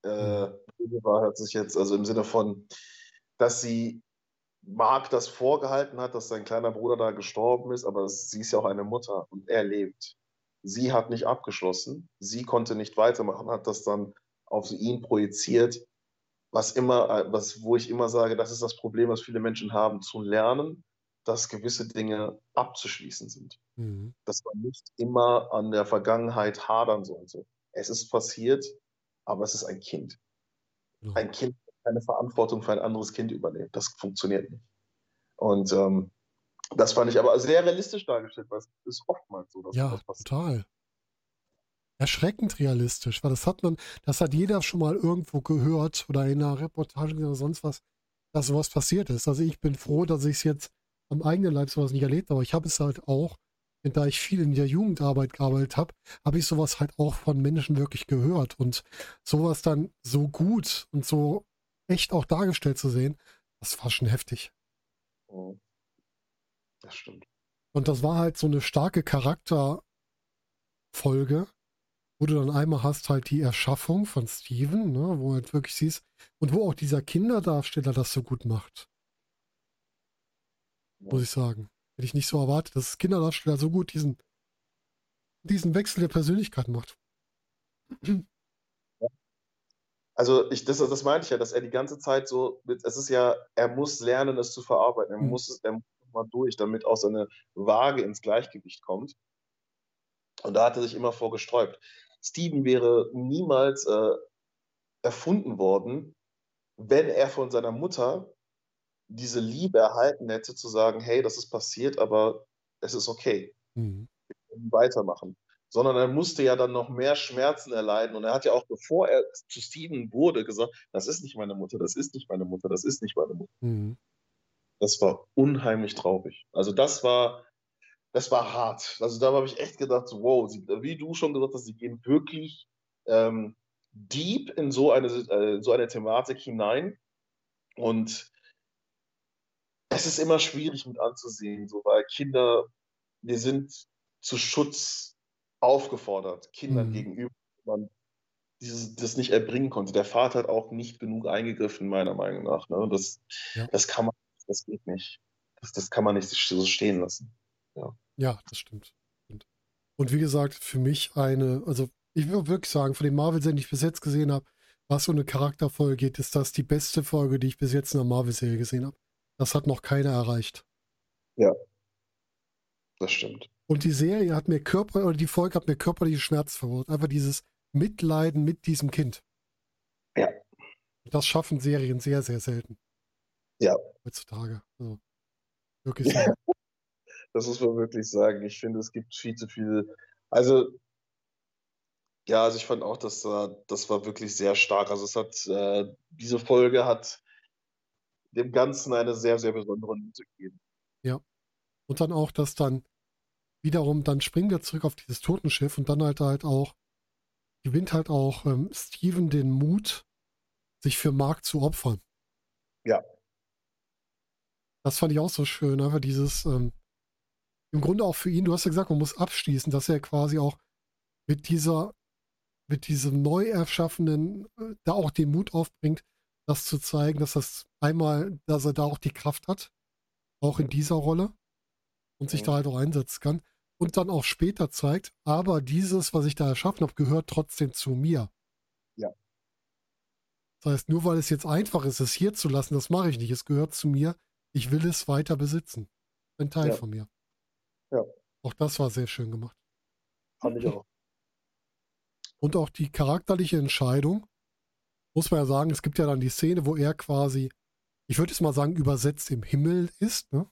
[SPEAKER 3] Äh, mhm. war hört sich jetzt, also im Sinne von, dass sie Mark das vorgehalten hat, dass sein kleiner Bruder da gestorben ist, aber sie ist ja auch eine Mutter und er lebt. Sie hat nicht abgeschlossen, sie konnte nicht weitermachen, hat das dann auf ihn projiziert, was immer, was, wo ich immer sage, das ist das Problem, was viele Menschen haben, zu lernen, dass gewisse Dinge abzuschließen sind. Mhm. Dass man nicht immer an der Vergangenheit hadern sollte. Es ist passiert, aber es ist ein Kind. Mhm. Ein Kind keine Verantwortung für ein anderes Kind übernehmen. Das funktioniert nicht. Und ähm, das fand ich aber sehr realistisch dargestellt, weil es ist oftmals so, dass
[SPEAKER 2] ja, das passiert. Total. Erschreckend realistisch, weil das hat man, das hat jeder schon mal irgendwo gehört oder in einer Reportage oder sonst was, dass sowas passiert ist. Also ich bin froh, dass ich es jetzt am eigenen Leib sowas nicht erlebt habe, aber ich habe es halt auch, da ich viel in der Jugendarbeit gearbeitet habe, habe ich sowas halt auch von Menschen wirklich gehört und sowas dann so gut und so echt auch dargestellt zu sehen, das war schon heftig.
[SPEAKER 3] Oh. Das stimmt.
[SPEAKER 2] Und das war halt so eine starke Charakterfolge, wo du dann einmal hast halt die Erschaffung von Steven, ne, wo halt wirklich siehst, und wo auch dieser Kinderdarsteller das so gut macht. Ja. Muss ich sagen. Hätte ich nicht so erwartet, dass das Kinderdarsteller so gut diesen, diesen Wechsel der Persönlichkeit macht.
[SPEAKER 3] Also ich, das, das meinte ich ja, dass er die ganze Zeit so, es ist ja, er muss lernen, es zu verarbeiten. Er mhm. muss, er muss mal durch, damit auch seine Waage ins Gleichgewicht kommt. Und da hat er sich immer vorgesträubt. Steven wäre niemals äh, erfunden worden, wenn er von seiner Mutter diese Liebe erhalten hätte, zu sagen, hey, das ist passiert, aber es ist okay. Mhm. Wir können weitermachen sondern er musste ja dann noch mehr Schmerzen erleiden. Und er hat ja auch, bevor er zu Steven wurde, gesagt, das ist nicht meine Mutter, das ist nicht meine Mutter, das ist nicht meine Mutter. Mhm. Das war unheimlich traurig. Also das war, das war hart. Also da habe ich echt gedacht, wow, sie, wie du schon gesagt hast, sie gehen wirklich ähm, deep in so eine, äh, so eine Thematik hinein. Und es ist immer schwierig mit anzusehen, so, weil Kinder, wir sind zu Schutz aufgefordert, Kindern
[SPEAKER 2] Mhm.
[SPEAKER 3] gegenüber, man dieses, das nicht erbringen konnte. Der Vater hat auch nicht genug eingegriffen, meiner Meinung nach. Ne? Das,
[SPEAKER 2] Ja.
[SPEAKER 3] das kann man, das geht nicht. Das, das kann man nicht so stehen lassen.
[SPEAKER 2] Ja, das stimmt. Und, und wie gesagt, für mich eine, also ich würde wirklich sagen, von den Marvel-Serien, die ich bis jetzt gesehen habe, was so eine Charakterfolge geht, ist das die beste Folge, die ich bis jetzt in einer Marvel-Serie gesehen habe. Das hat noch keiner erreicht.
[SPEAKER 3] Das stimmt.
[SPEAKER 2] Und die Serie hat mir Körper, oder die Folge hat mir körperliche Schmerz verursacht. Einfach dieses Mitleiden mit diesem Kind.
[SPEAKER 3] Ja.
[SPEAKER 2] Das schaffen Serien sehr, sehr selten.
[SPEAKER 3] Ja.
[SPEAKER 2] Heutzutage. Also, wirklich sehr.
[SPEAKER 3] Das muss man wirklich sagen. Ich finde, es gibt viel zu viel. Also, ja, also ich fand auch, dass da, das war wirklich sehr stark. Also es hat, äh, diese Folge hat dem Ganzen eine sehr, sehr besondere Note gegeben.
[SPEAKER 2] Und dann auch, dass dann wiederum, dann springen wir zurück auf dieses Totenschiff und dann halt halt auch, gewinnt halt auch ähm, Steven den Mut, sich für Mark zu opfern.
[SPEAKER 3] Ja.
[SPEAKER 2] Das fand ich auch so schön, einfach dieses, ähm, im Grunde auch für ihn, du hast ja gesagt, man muss abschließen, dass er quasi auch mit dieser, mit diesem neu erschaffenen, äh, da auch den Mut aufbringt, das zu zeigen, dass das einmal, dass er da auch die Kraft hat, auch in dieser Rolle und sich da halt auch einsetzen kann und dann auch später zeigt, aber dieses, was ich da erschaffen habe, gehört trotzdem zu mir.
[SPEAKER 3] Ja.
[SPEAKER 2] Das heißt, nur weil es jetzt einfach ist, es hier zu lassen, das mache ich nicht. Es gehört zu mir. Ich will es weiter besitzen. Ein Teil
[SPEAKER 3] Ja.
[SPEAKER 2] von mir.
[SPEAKER 3] Ja.
[SPEAKER 2] Auch das war sehr schön gemacht.
[SPEAKER 3] Fand ich auch.
[SPEAKER 2] Und auch die charakterliche Entscheidung, muss man ja sagen, es gibt ja dann die Szene, wo er quasi, ich würde jetzt mal sagen, übersetzt im Himmel ist, ne?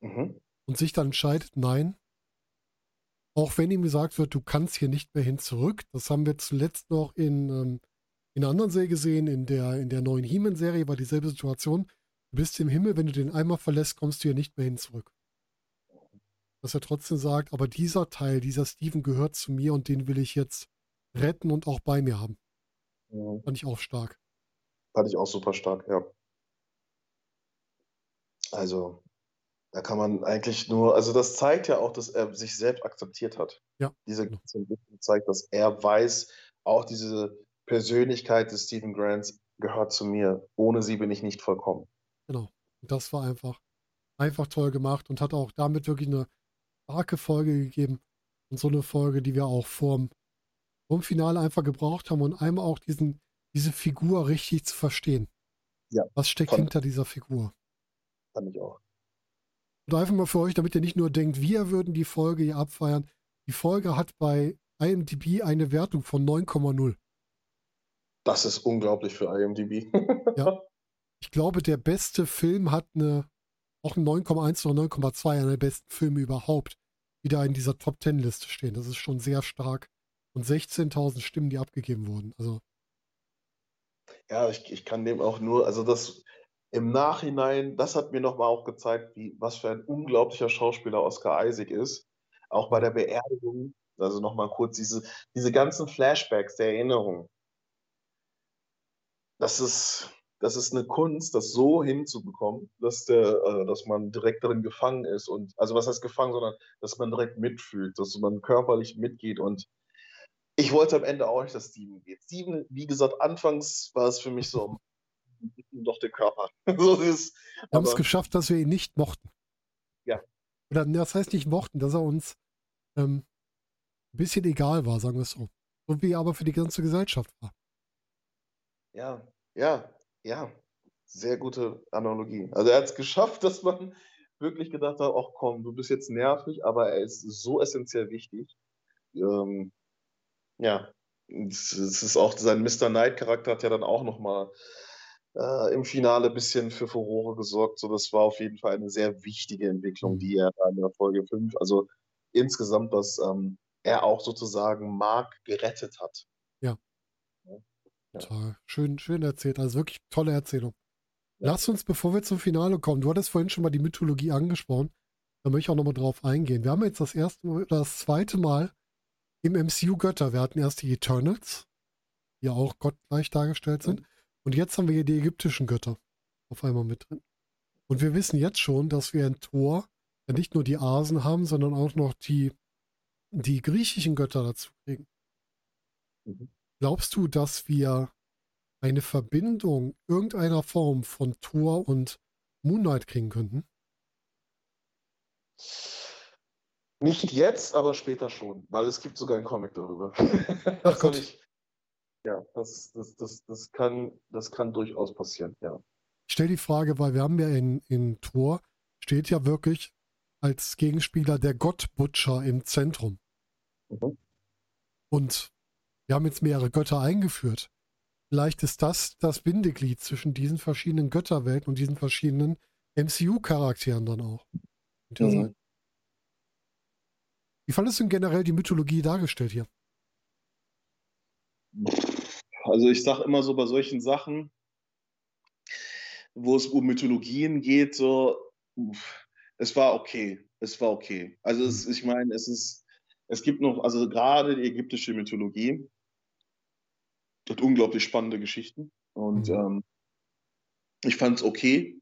[SPEAKER 3] Mhm.
[SPEAKER 2] und sich dann entscheidet, nein, auch wenn ihm gesagt wird, du kannst hier nicht mehr hin zurück. Das haben wir zuletzt noch in, ähm, in einer anderen Serie gesehen, in der, in der neuen He-Man-Serie war dieselbe Situation. Du bist im Himmel, wenn du den einmal verlässt, kommst du hier nicht mehr hin zurück. Dass er trotzdem sagt, aber dieser Teil, dieser Steven gehört zu mir und den will ich jetzt retten und auch bei mir haben.
[SPEAKER 3] Mhm.
[SPEAKER 2] Fand ich auch stark.
[SPEAKER 3] Fand ich auch super stark, ja. Also, da kann man eigentlich nur, also das zeigt ja auch, dass er sich selbst akzeptiert hat.
[SPEAKER 2] Ja,
[SPEAKER 3] Diese ganze Entwicklung zeigt, dass er weiß, auch diese Persönlichkeit des Stephen Grants gehört zu mir. Ohne sie bin ich nicht vollkommen.
[SPEAKER 2] Genau. Das war einfach, einfach toll gemacht und hat auch damit wirklich eine starke Folge gegeben. Und so eine Folge, die wir auch vorm, vorm Finale einfach gebraucht haben und einmal auch diesen, diese Figur richtig zu verstehen.
[SPEAKER 3] Ja,
[SPEAKER 2] Was steckt hinter dieser Figur?
[SPEAKER 3] Fand ich auch.
[SPEAKER 2] Und einfach mal für euch, damit ihr nicht nur denkt, wir würden die Folge hier abfeiern. Die Folge hat bei IMDb eine Wertung von 9,0.
[SPEAKER 3] Das ist unglaublich für IMDb.
[SPEAKER 2] Ja. Ich glaube, der beste Film hat eine, auch eine 9,1 oder 9,2, einer der besten Filme überhaupt, die da in dieser Top 10 Liste stehen. Das ist schon sehr stark. Und 16.000 Stimmen, die abgegeben wurden. Also,
[SPEAKER 3] Ja, ich, ich kann dem auch nur, also das im Nachhinein, das hat mir nochmal auch gezeigt, wie, was für ein unglaublicher Schauspieler Oscar Isaac ist. Auch bei der Beerdigung, also nochmal kurz diese, diese ganzen Flashbacks der Erinnerung. Das ist, das ist eine Kunst, das so hinzubekommen, dass der, äh, dass man direkt darin gefangen ist und, also was heißt gefangen, sondern dass man direkt mitfühlt, dass man körperlich mitgeht und ich wollte am Ende auch nicht, dass Steven geht. Steven, wie gesagt, anfangs war es für mich so, doch der Körper. so ist,
[SPEAKER 2] wir haben es geschafft, dass wir ihn nicht mochten.
[SPEAKER 3] Ja.
[SPEAKER 2] Oder das heißt nicht mochten, dass er uns ähm, ein bisschen egal war, sagen wir es so. So wie er aber für die ganze Gesellschaft war.
[SPEAKER 3] ja, ja, ja, sehr gute Analogie. Also er hat es geschafft, dass man wirklich gedacht hat, ach komm, du bist jetzt nervig, aber er ist so essentiell wichtig. Ähm, ja, es ist auch sein Mr. Knight-Charakter hat ja dann auch nochmal äh, im Finale ein bisschen für Furore gesorgt. So, das war auf jeden Fall eine sehr wichtige Entwicklung, die er in der Folge 5, also insgesamt, dass ähm, er auch sozusagen Mark gerettet hat. Ja.
[SPEAKER 2] Total. Schön, schön erzählt. Also wirklich tolle Erzählung.
[SPEAKER 3] Ja.
[SPEAKER 2] Lass uns, bevor wir zum Finale kommen, du hattest vorhin schon mal die Mythologie angesprochen, da möchte ich auch nochmal drauf eingehen. Wir haben jetzt das erste oder das zweite Mal im MCU Götter. Wir hatten erst die Eternals, die ja auch gottgleich dargestellt sind. Und jetzt haben wir hier die ägyptischen Götter auf einmal mit drin. Und wir wissen jetzt schon, dass wir in Thor ja nicht nur die Asen haben, sondern auch noch die, die griechischen Götter dazu kriegen. Mhm. Glaubst du, dass wir eine Verbindung irgendeiner Form von Thor und Moonlight kriegen könnten?
[SPEAKER 3] Nicht jetzt, aber später schon, weil es gibt sogar einen Comic darüber.
[SPEAKER 2] Ach Gott. Ich,
[SPEAKER 3] ja, das, das, das, das, kann, das kann durchaus passieren, ja.
[SPEAKER 2] Ich stelle die Frage, weil wir haben ja in, in Tor, steht ja wirklich als Gegenspieler der Gott Butcher im Zentrum. Mhm. Und wir haben jetzt mehrere Götter eingeführt. Vielleicht ist das das Bindeglied zwischen diesen verschiedenen Götterwelten und diesen verschiedenen MCU-Charakteren dann auch. Mhm. Wie fandest du denn generell die Mythologie dargestellt hier?
[SPEAKER 3] Also ich sage immer so bei solchen Sachen, wo es um Mythologien geht, so, es war okay. Es war okay. Also es, ich meine, es ist, es gibt noch, also gerade die ägyptische Mythologie hat unglaublich spannende Geschichten. Und mhm. ähm, ich fand es okay.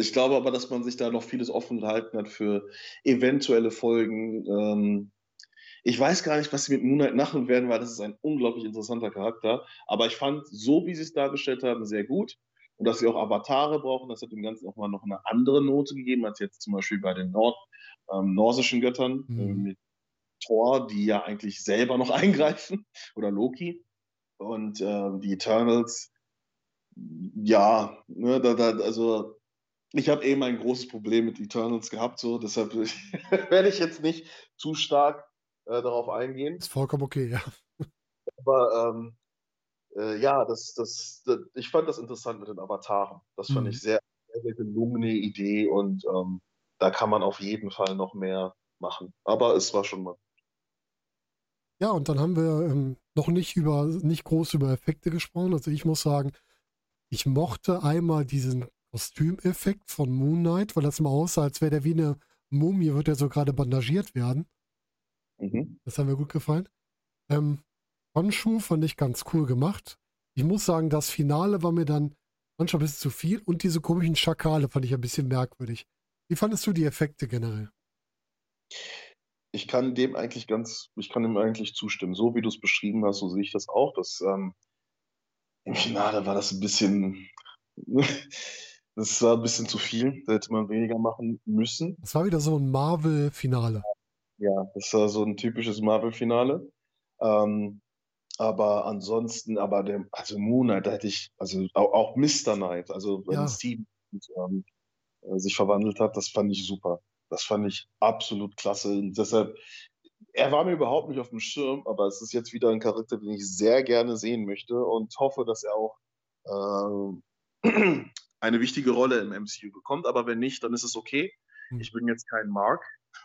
[SPEAKER 3] Ich glaube aber, dass man sich da noch vieles offen gehalten hat für eventuelle Folgen. Ähm, ich weiß gar nicht, was sie mit Moonlight machen werden, weil das ist ein unglaublich interessanter Charakter. Aber ich fand, so wie sie es dargestellt haben, sehr gut. Und dass sie auch Avatare brauchen, das hat dem Ganzen auch mal noch eine andere Note gegeben, als jetzt zum Beispiel bei den Nord, ähm, norsischen Göttern mhm. äh, mit Thor, die ja eigentlich selber noch eingreifen, oder Loki. Und äh, die Eternals, ja, ne, da, da, also ich habe eben ein großes Problem mit Eternals gehabt, so deshalb werde ich jetzt nicht zu stark äh, darauf eingehen.
[SPEAKER 2] Ist vollkommen okay, ja.
[SPEAKER 3] Aber ähm, äh, ja, das, das, das, ich fand das interessant mit den Avataren. Das fand mhm. ich sehr, sehr, sehr gelungene Idee und ähm, da kann man auf jeden Fall noch mehr machen. Aber es war schon mal.
[SPEAKER 2] Ja, und dann haben wir ähm, noch nicht über, nicht groß über Effekte gesprochen. Also ich muss sagen, ich mochte einmal diesen Kostümeffekt von Moon Knight, weil das mal aussah, als wäre der wie eine Mumie, wird er so gerade bandagiert werden. Mhm. Das hat mir gut gefallen. Ähm, Honshu fand ich ganz cool gemacht. Ich muss sagen, das Finale war mir dann manchmal ein bisschen zu viel und diese komischen Schakale fand ich ein bisschen merkwürdig. Wie fandest du die Effekte generell?
[SPEAKER 3] Ich kann dem eigentlich ganz, ich kann dem eigentlich zustimmen. So wie du es beschrieben hast, so sehe ich das auch. Das, ähm, Im Finale war das ein bisschen, das war ein bisschen zu viel. Da hätte man weniger machen müssen.
[SPEAKER 2] Das war wieder so ein Marvel-Finale.
[SPEAKER 3] Ja, das war so ein typisches Marvel-Finale. Ähm, aber ansonsten, aber der, also Moon Knight, da hätte ich, also auch, auch Mr. Knight, also wenn ja. Steve ähm, äh, sich verwandelt hat, das fand ich super. Das fand ich absolut klasse. Und deshalb, er war mir überhaupt nicht auf dem Schirm, aber es ist jetzt wieder ein Charakter, den ich sehr gerne sehen möchte und hoffe, dass er auch äh, eine wichtige Rolle im MCU bekommt. Aber wenn nicht, dann ist es okay. Hm. Ich bin jetzt kein Mark.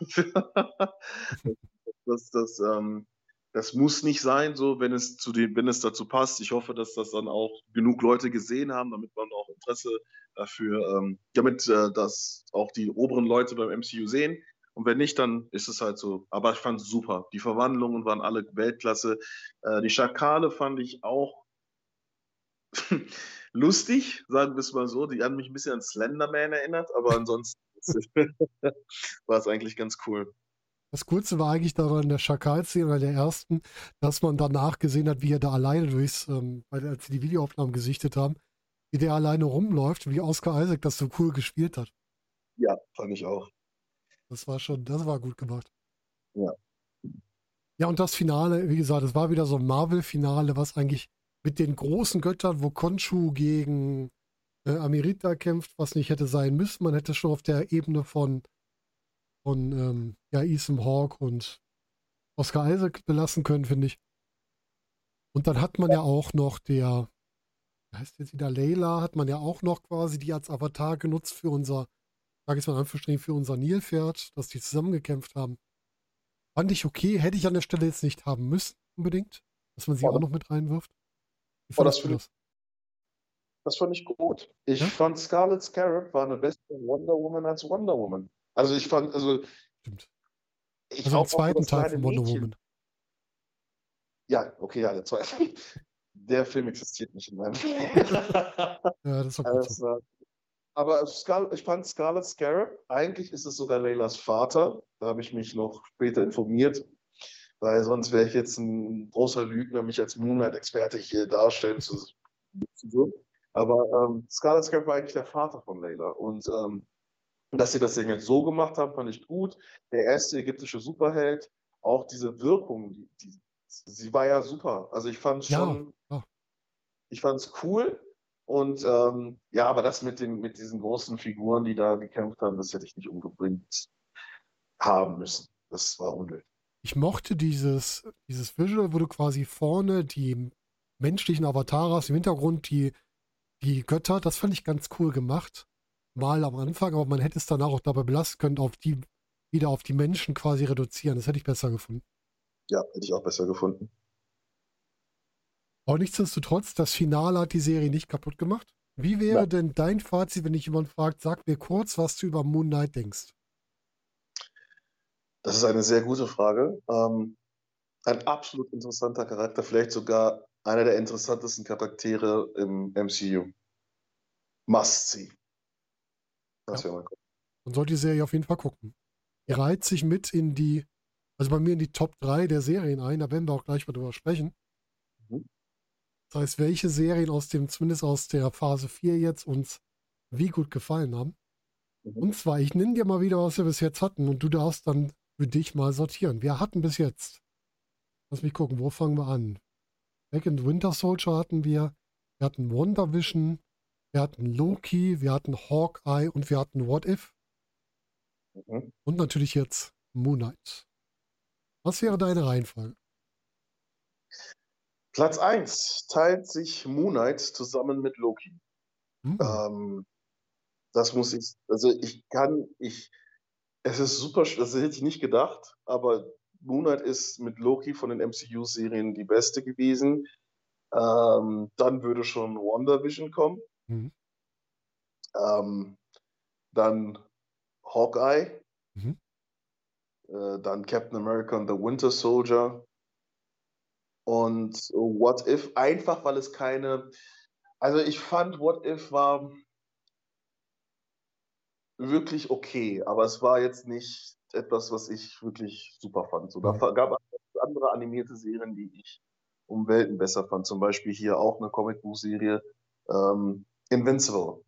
[SPEAKER 3] das, das, ähm, das muss nicht sein, so wenn es zu dem, wenn es dazu passt. Ich hoffe, dass das dann auch genug Leute gesehen haben, damit man auch Interesse dafür, ähm, damit äh, das auch die oberen Leute beim MCU sehen. Und wenn nicht, dann ist es halt so. Aber ich fand es super. Die Verwandlungen waren alle Weltklasse. Äh, die Schakale fand ich auch lustig, sagen wir es mal so. Die haben mich ein bisschen an Slenderman erinnert, aber ansonsten war es eigentlich ganz cool.
[SPEAKER 2] Das Kurze war eigentlich daran in der Schakal-Szene oder der ersten, dass man danach gesehen hat, wie er da alleine durchs, ähm, als sie die Videoaufnahmen gesichtet haben, wie der alleine rumläuft, wie Oscar Isaac das so cool gespielt hat.
[SPEAKER 3] Ja, fand ich auch.
[SPEAKER 2] Das war schon, das war gut gemacht.
[SPEAKER 3] Ja.
[SPEAKER 2] Ja, und das Finale, wie gesagt, es war wieder so ein Marvel-Finale, was eigentlich mit den großen Göttern, wo Konshu gegen äh, Amirita kämpft, was nicht hätte sein müssen. Man hätte schon auf der Ebene von von ähm, ja, Ethan Hawke und Oscar Isaac belassen können, finde ich. Und dann hat man ja auch noch der, wie heißt jetzt wieder, Layla, hat man ja auch noch quasi die als Avatar genutzt für unser, sage ich mal Anführungsstrichen, für unser Nilpferd, dass die zusammengekämpft haben. Fand ich okay, hätte ich an der Stelle jetzt nicht haben müssen, unbedingt, dass man sie auch noch mit reinwirft.
[SPEAKER 3] Wie oh, das, das? das fand ich gut. Ich ja? fand Scarlet Scarab war eine bessere Wonder Woman als Wonder Woman. Also ich fand, also.
[SPEAKER 2] Stimmt. Ich also im zweiten Teil von Wonder Mädchen. Woman.
[SPEAKER 3] Ja, okay, ja, der zweite. Der Film existiert nicht in meinem Film.
[SPEAKER 2] ja, das war gut.
[SPEAKER 3] So. aber Scar ich fand Scarlet Scarab, eigentlich ist es sogar Leylas Vater. Da habe ich mich noch später informiert, weil sonst wäre ich jetzt ein großer Lügner, mich als Moonlight-Experte hier darstellen zu müssen. Aber ähm, Scarlet Scarab war eigentlich der Vater von Layla. Und ähm, dass sie das Ding jetzt so gemacht haben, fand ich gut. Der erste ägyptische Superheld, auch diese Wirkung, die, die, sie war ja super. Also ich fand schon, ja. ich fand es cool. Und ähm, ja, aber das mit, den, mit diesen großen Figuren, die da gekämpft haben, das hätte ich nicht unbedingt haben müssen. Das war unnötig.
[SPEAKER 2] Ich mochte dieses, dieses Visual, wo du quasi vorne die menschlichen Avatare hast, im Hintergrund die, die Götter, das fand ich ganz cool gemacht. Mal am Anfang, aber man hätte es danach auch dabei belassen können, auf die, wieder auf die Menschen quasi reduzieren. Das hätte ich besser gefunden.
[SPEAKER 3] Ja, hätte ich auch besser gefunden.
[SPEAKER 2] Aber nichtsdestotrotz, das Finale hat die Serie nicht kaputt gemacht. Wie wäre ja. denn dein Fazit, wenn dich jemand fragt, sag mir kurz, was du über Moon Knight denkst?
[SPEAKER 3] Das ist eine sehr gute Frage. Ähm, ein absolut interessanter Charakter, vielleicht sogar einer der interessantesten Charaktere im MCU. Must see.
[SPEAKER 2] Das ja. wäre mal Man sollte die Serie auf jeden Fall gucken. Die reiht sich mit in die, also bei mir in die Top 3 der Serien ein, da werden wir auch gleich mal drüber sprechen. Mhm. Das heißt, welche Serien aus dem, zumindest aus der Phase 4 jetzt uns wie gut gefallen haben. Mhm. Und zwar, ich nenne dir mal wieder, was wir bis jetzt hatten und du darfst dann für dich mal sortieren. Wir hatten bis jetzt, lass mich gucken, wo fangen wir an? Back in Winter Soldier hatten wir, wir hatten Wonder Vision, wir hatten Loki, wir hatten Hawkeye und wir hatten What If. Mhm. Und natürlich jetzt Moon Knight. Was wäre deine Reihenfolge?
[SPEAKER 3] Platz 1 teilt sich Moon Knight zusammen mit Loki. Mhm. Ähm, das muss ich, also ich kann, ich, es ist super, das hätte ich nicht gedacht, aber Moon Knight ist mit Loki von den MCU-Serien die beste gewesen. Ähm, dann würde schon WandaVision kommen. Mhm. Ähm, dann Hawkeye. Mhm. Äh, dann Captain America und The Winter Soldier und What If einfach, weil es keine. Also ich fand What If war wirklich okay, aber es war jetzt nicht etwas, was ich wirklich super fand. So, da gab es andere animierte Serien, die ich um Welten besser fand. Zum Beispiel hier auch eine Comicbuchserie ähm, Invincible.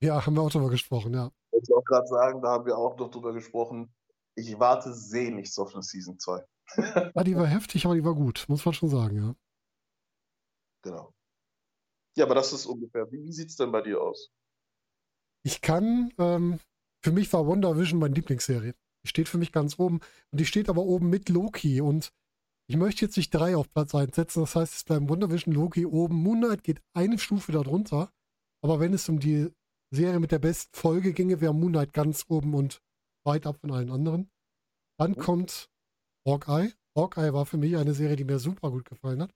[SPEAKER 2] Ja, haben wir auch drüber gesprochen, ja.
[SPEAKER 3] Ich wollte auch gerade sagen, da haben wir auch noch drüber gesprochen. Ich warte sehnlichst auf eine Season 2
[SPEAKER 2] ah, die war heftig, aber die war gut, muss man schon sagen, ja.
[SPEAKER 3] Genau. Ja, aber das ist ungefähr. Wie, wie sieht es denn bei dir aus?
[SPEAKER 2] Ich kann, ähm, für mich war Wonder Vision meine Lieblingsserie. Die steht für mich ganz oben. Und die steht aber oben mit Loki. Und ich möchte jetzt nicht drei auf Platz 1 setzen. Das heißt, es bleiben Wonder Vision, Loki oben. Moon Knight geht eine Stufe darunter. Aber wenn es um die Serie mit der besten Folge ginge, wäre Moon Knight ganz oben und weit ab von allen anderen. Dann kommt Hawkeye. Hawkeye war für mich eine Serie, die mir super gut gefallen hat,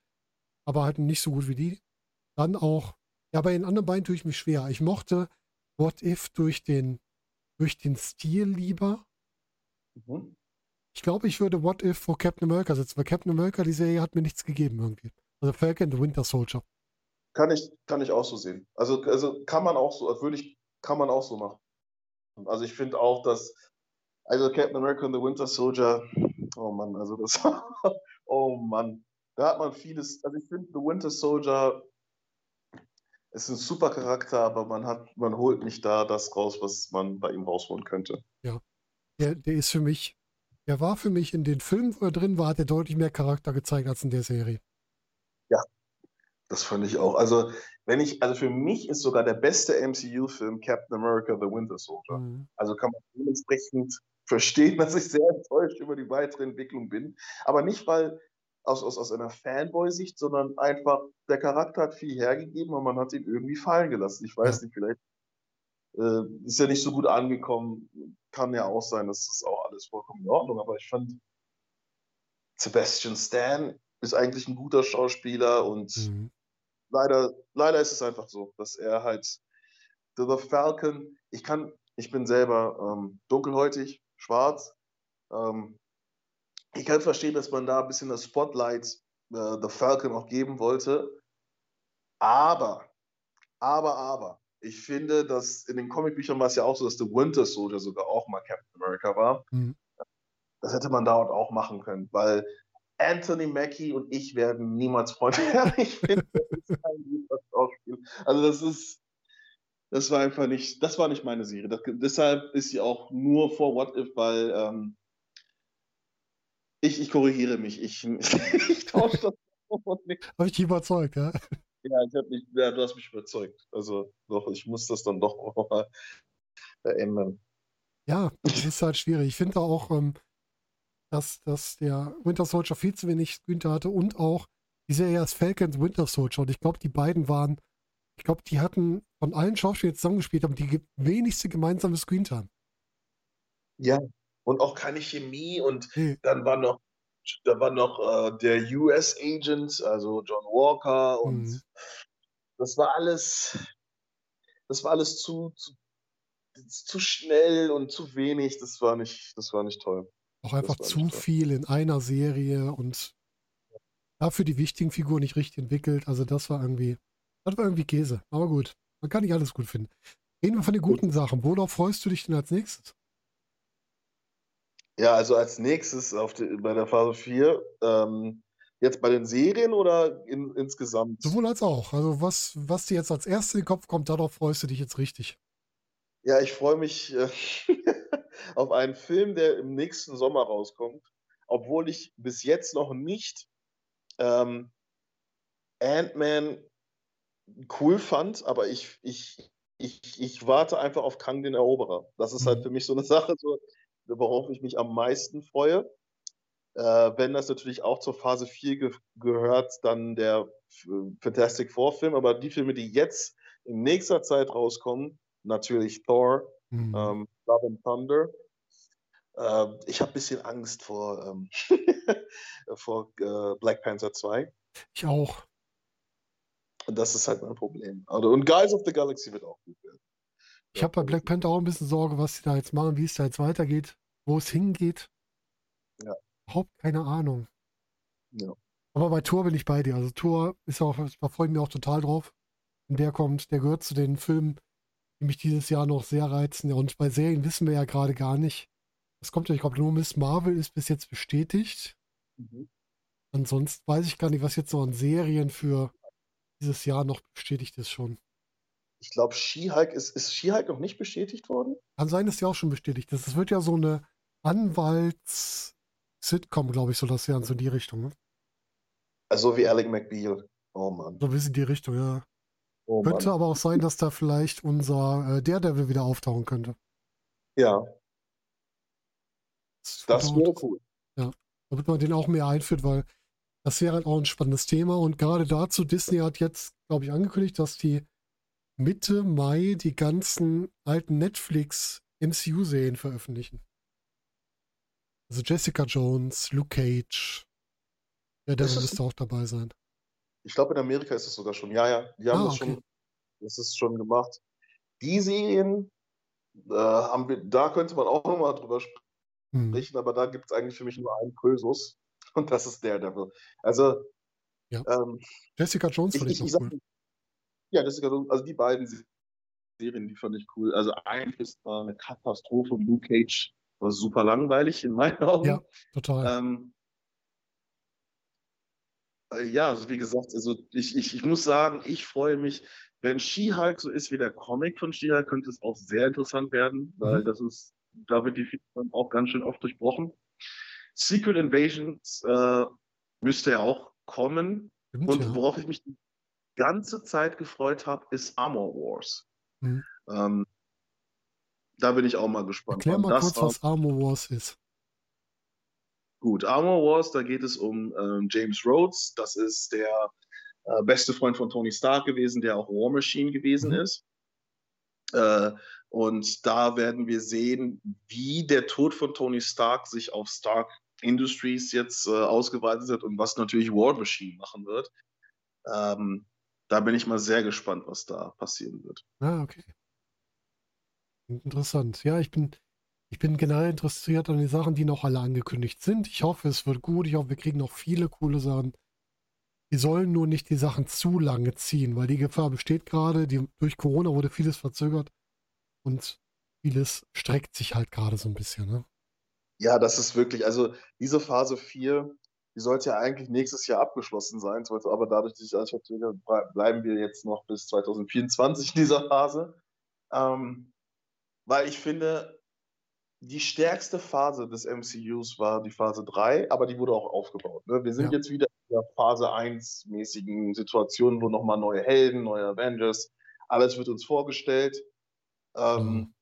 [SPEAKER 2] aber halt nicht so gut wie die. Dann auch, ja, bei den anderen beiden tue ich mich schwer. Ich mochte What If durch den, durch den Stil lieber. Mhm. Ich glaube, ich würde What If vor Captain America setzen, weil Captain America, die Serie hat mir nichts gegeben irgendwie. Also Falcon the Winter Soldier.
[SPEAKER 3] Kann ich, kann ich auch so sehen. Also, also kann man auch so, würde ich, kann man auch so machen. Also ich finde auch, dass, also Captain America and the Winter Soldier, Oh Mann, also das. oh Mann. Da hat man vieles. Also ich finde, The Winter Soldier ist ein super Charakter, aber man hat, man holt nicht da das raus, was man bei ihm rausholen könnte.
[SPEAKER 2] Ja. Der, der ist für mich, der war für mich in den Filmen, wo er drin war, hat er deutlich mehr Charakter gezeigt als in der Serie.
[SPEAKER 3] Ja, das fand ich auch. Also, wenn ich, also für mich ist sogar der beste MCU-Film Captain America The Winter Soldier. Mhm. Also kann man dementsprechend verstehen, dass ich sehr enttäuscht über die weitere Entwicklung bin. Aber nicht, weil aus, aus, aus einer Fanboy-Sicht, sondern einfach, der Charakter hat viel hergegeben und man hat ihn irgendwie fallen gelassen. Ich weiß nicht, vielleicht äh, ist er nicht so gut angekommen. Kann ja auch sein, das ist auch alles vollkommen in Ordnung. Aber ich fand, Sebastian Stan ist eigentlich ein guter Schauspieler und mhm. leider, leider ist es einfach so, dass er halt The Falcon, ich kann, ich bin selber ähm, dunkelhäutig, schwarz. Ähm, ich kann verstehen, dass man da ein bisschen das Spotlight äh, The Falcon auch geben wollte. Aber, aber, aber, ich finde, dass in den Comicbüchern war es ja auch so, dass The Winter Soldier sogar auch mal Captain America war.
[SPEAKER 2] Mhm.
[SPEAKER 3] Das hätte man dort auch machen können, weil Anthony Mackie und ich werden niemals Freunde werden. Ich finde, das ist kein guter Schauspiel. Also das ist, das war einfach nicht, das war nicht meine Serie. Das, deshalb ist sie auch nur vor What If, weil ähm, ich, ich korrigiere mich. Ich, ich tausche das
[SPEAKER 2] nicht. Habe ich dich überzeugt, ja?
[SPEAKER 3] Ja, ich hab mich, ja, du hast mich überzeugt. Also doch, ich muss das dann doch mal ändern.
[SPEAKER 2] Ja, das ist halt schwierig. Ich finde auch, ähm, dass, dass der Winter Soldier viel zu wenig Screentime hatte und auch die Serie als Falcons Winter Soldier. Und ich glaube, die beiden waren, ich glaube, die hatten von allen Schauspielern zusammengespielt, haben die wenigste gemeinsame Screentime.
[SPEAKER 3] Ja, und auch keine Chemie und nee. dann war noch da war noch äh, der US Agent, also John Walker und mhm. das war alles, das war alles zu, zu, zu, schnell und zu wenig. Das war nicht, das war nicht toll.
[SPEAKER 2] Auch einfach zu viel in einer Serie und dafür die wichtigen Figuren nicht richtig entwickelt. Also das war irgendwie, das war irgendwie Käse. Aber gut, man kann nicht alles gut finden. Reden wir von den guten Sachen. Worauf freust du dich denn als nächstes?
[SPEAKER 3] Ja, also als nächstes auf die, bei der Phase 4, ähm, jetzt bei den Serien oder in, insgesamt?
[SPEAKER 2] Sowohl als auch. Also was, was dir jetzt als erstes in den Kopf kommt, darauf freust du dich jetzt richtig.
[SPEAKER 3] Ja, ich freue mich äh, auf einen Film, der im nächsten Sommer rauskommt, obwohl ich bis jetzt noch nicht ähm, Ant-Man cool fand, aber ich, ich, ich, ich warte einfach auf Kang den Eroberer. Das ist halt mhm. für mich so eine Sache, so, worauf ich mich am meisten freue. Äh, wenn das natürlich auch zur Phase 4 ge gehört, dann der Fantastic Four Film, aber die Filme, die jetzt in nächster Zeit rauskommen, natürlich Thor, mhm. ähm, Love and Thunder. Äh, ich habe ein bisschen Angst vor, ähm, vor äh, Black Panther 2.
[SPEAKER 2] Ich auch.
[SPEAKER 3] Und das ist halt mein Problem. Also, und Guys of the Galaxy wird auch gut werden.
[SPEAKER 2] Ich habe bei Black Panther auch ein bisschen Sorge, was sie da jetzt machen, wie es da jetzt weitergeht, wo es hingeht.
[SPEAKER 3] Ja.
[SPEAKER 2] Überhaupt keine Ahnung.
[SPEAKER 3] Ja.
[SPEAKER 2] Aber bei Tor bin ich bei dir. Also Tor ist auch, da freue ich mich auch total drauf. Und der kommt, der gehört zu den Filmen, die mich dieses Jahr noch sehr reizen. Und bei Serien wissen wir ja gerade gar nicht. Das kommt ja, ich glaube, nur Miss Marvel ist bis jetzt bestätigt. Mhm. Ansonsten weiß ich gar nicht, was jetzt so an Serien für dieses Jahr noch bestätigt ist schon
[SPEAKER 3] ich glaube, She-Hulk ist, ist She-Hulk noch nicht bestätigt worden?
[SPEAKER 2] Kann sein, dass die auch schon bestätigt ist. Es wird ja so eine Anwalts-Sitcom, glaube ich, so das ja so in die Richtung. Ne?
[SPEAKER 3] Also wie Alec McBeal. Oh Mann.
[SPEAKER 2] So wie in die Richtung, ja. Oh, könnte Mann. aber auch sein, dass da vielleicht unser äh, Daredevil wieder auftauchen könnte.
[SPEAKER 3] Ja. Das, das wäre cool.
[SPEAKER 2] Ja. Damit man den auch mehr einführt, weil das wäre halt auch ein spannendes Thema. Und gerade dazu, Disney hat jetzt, glaube ich, angekündigt, dass die Mitte Mai die ganzen alten Netflix MCU-Serien veröffentlichen. Also Jessica Jones, Luke Cage. Ja, der müsste auch dabei sein.
[SPEAKER 3] Ich glaube, in Amerika ist es sogar schon. Ja, ja, die haben ah, das okay. schon, das ist schon gemacht. Die Serien, äh, haben wir, da könnte man auch nochmal drüber hm. sprechen, hm. aber da gibt es eigentlich für mich nur einen Krösus und das ist Daredevil. Also,
[SPEAKER 2] ja. ähm, Jessica Jones ich, ich, noch cool.
[SPEAKER 3] Ja, das ist also die beiden Serien, die fand ich cool. Also eigentlich war eine Katastrophe. Luke Cage war super langweilig in meinen Augen.
[SPEAKER 2] Ja, total.
[SPEAKER 3] Ähm, äh, ja, also wie gesagt, also ich, ich, ich muss sagen, ich freue mich, wenn She-Hulk so ist wie der Comic von She-Hulk, könnte es auch sehr interessant werden, weil mhm. das ist, da wird die Figur auch ganz schön oft durchbrochen. Secret Invasions äh, müsste ja auch kommen. Stimmt, und worauf ich mich ganze Zeit gefreut habe, ist Armor Wars. Mhm. Ähm, da bin ich auch mal gespannt.
[SPEAKER 2] Erklär mal kurz, was Armor Wars ist.
[SPEAKER 3] Gut, Armor Wars, da geht es um ähm, James Rhodes. Das ist der äh, beste Freund von Tony Stark gewesen, der auch War Machine gewesen mhm. ist. Äh, und da werden wir sehen, wie der Tod von Tony Stark sich auf Stark Industries jetzt äh, ausgeweitet hat und was natürlich War Machine machen wird. Ähm, da bin ich mal sehr gespannt, was da passieren wird.
[SPEAKER 2] Ah, okay. Interessant. Ja, ich bin, ich bin generell interessiert an den Sachen, die noch alle angekündigt sind. Ich hoffe, es wird gut. Ich hoffe, wir kriegen noch viele coole Sachen. Die sollen nur nicht die Sachen zu lange ziehen, weil die Gefahr besteht gerade. Die, durch Corona wurde vieles verzögert und vieles streckt sich halt gerade so ein bisschen. Ne?
[SPEAKER 3] Ja, das ist wirklich, also diese Phase 4, die sollte ja eigentlich nächstes Jahr abgeschlossen sein, aber dadurch, dass ich alles verzögert, bleiben wir jetzt noch bis 2024 in dieser Phase. Ähm, weil ich finde, die stärkste Phase des MCUs war die Phase 3, aber die wurde auch aufgebaut. Ne? Wir sind ja. jetzt wieder in der Phase 1-mäßigen Situation, wo nochmal neue Helden, neue Avengers, alles wird uns vorgestellt. Ähm, mhm.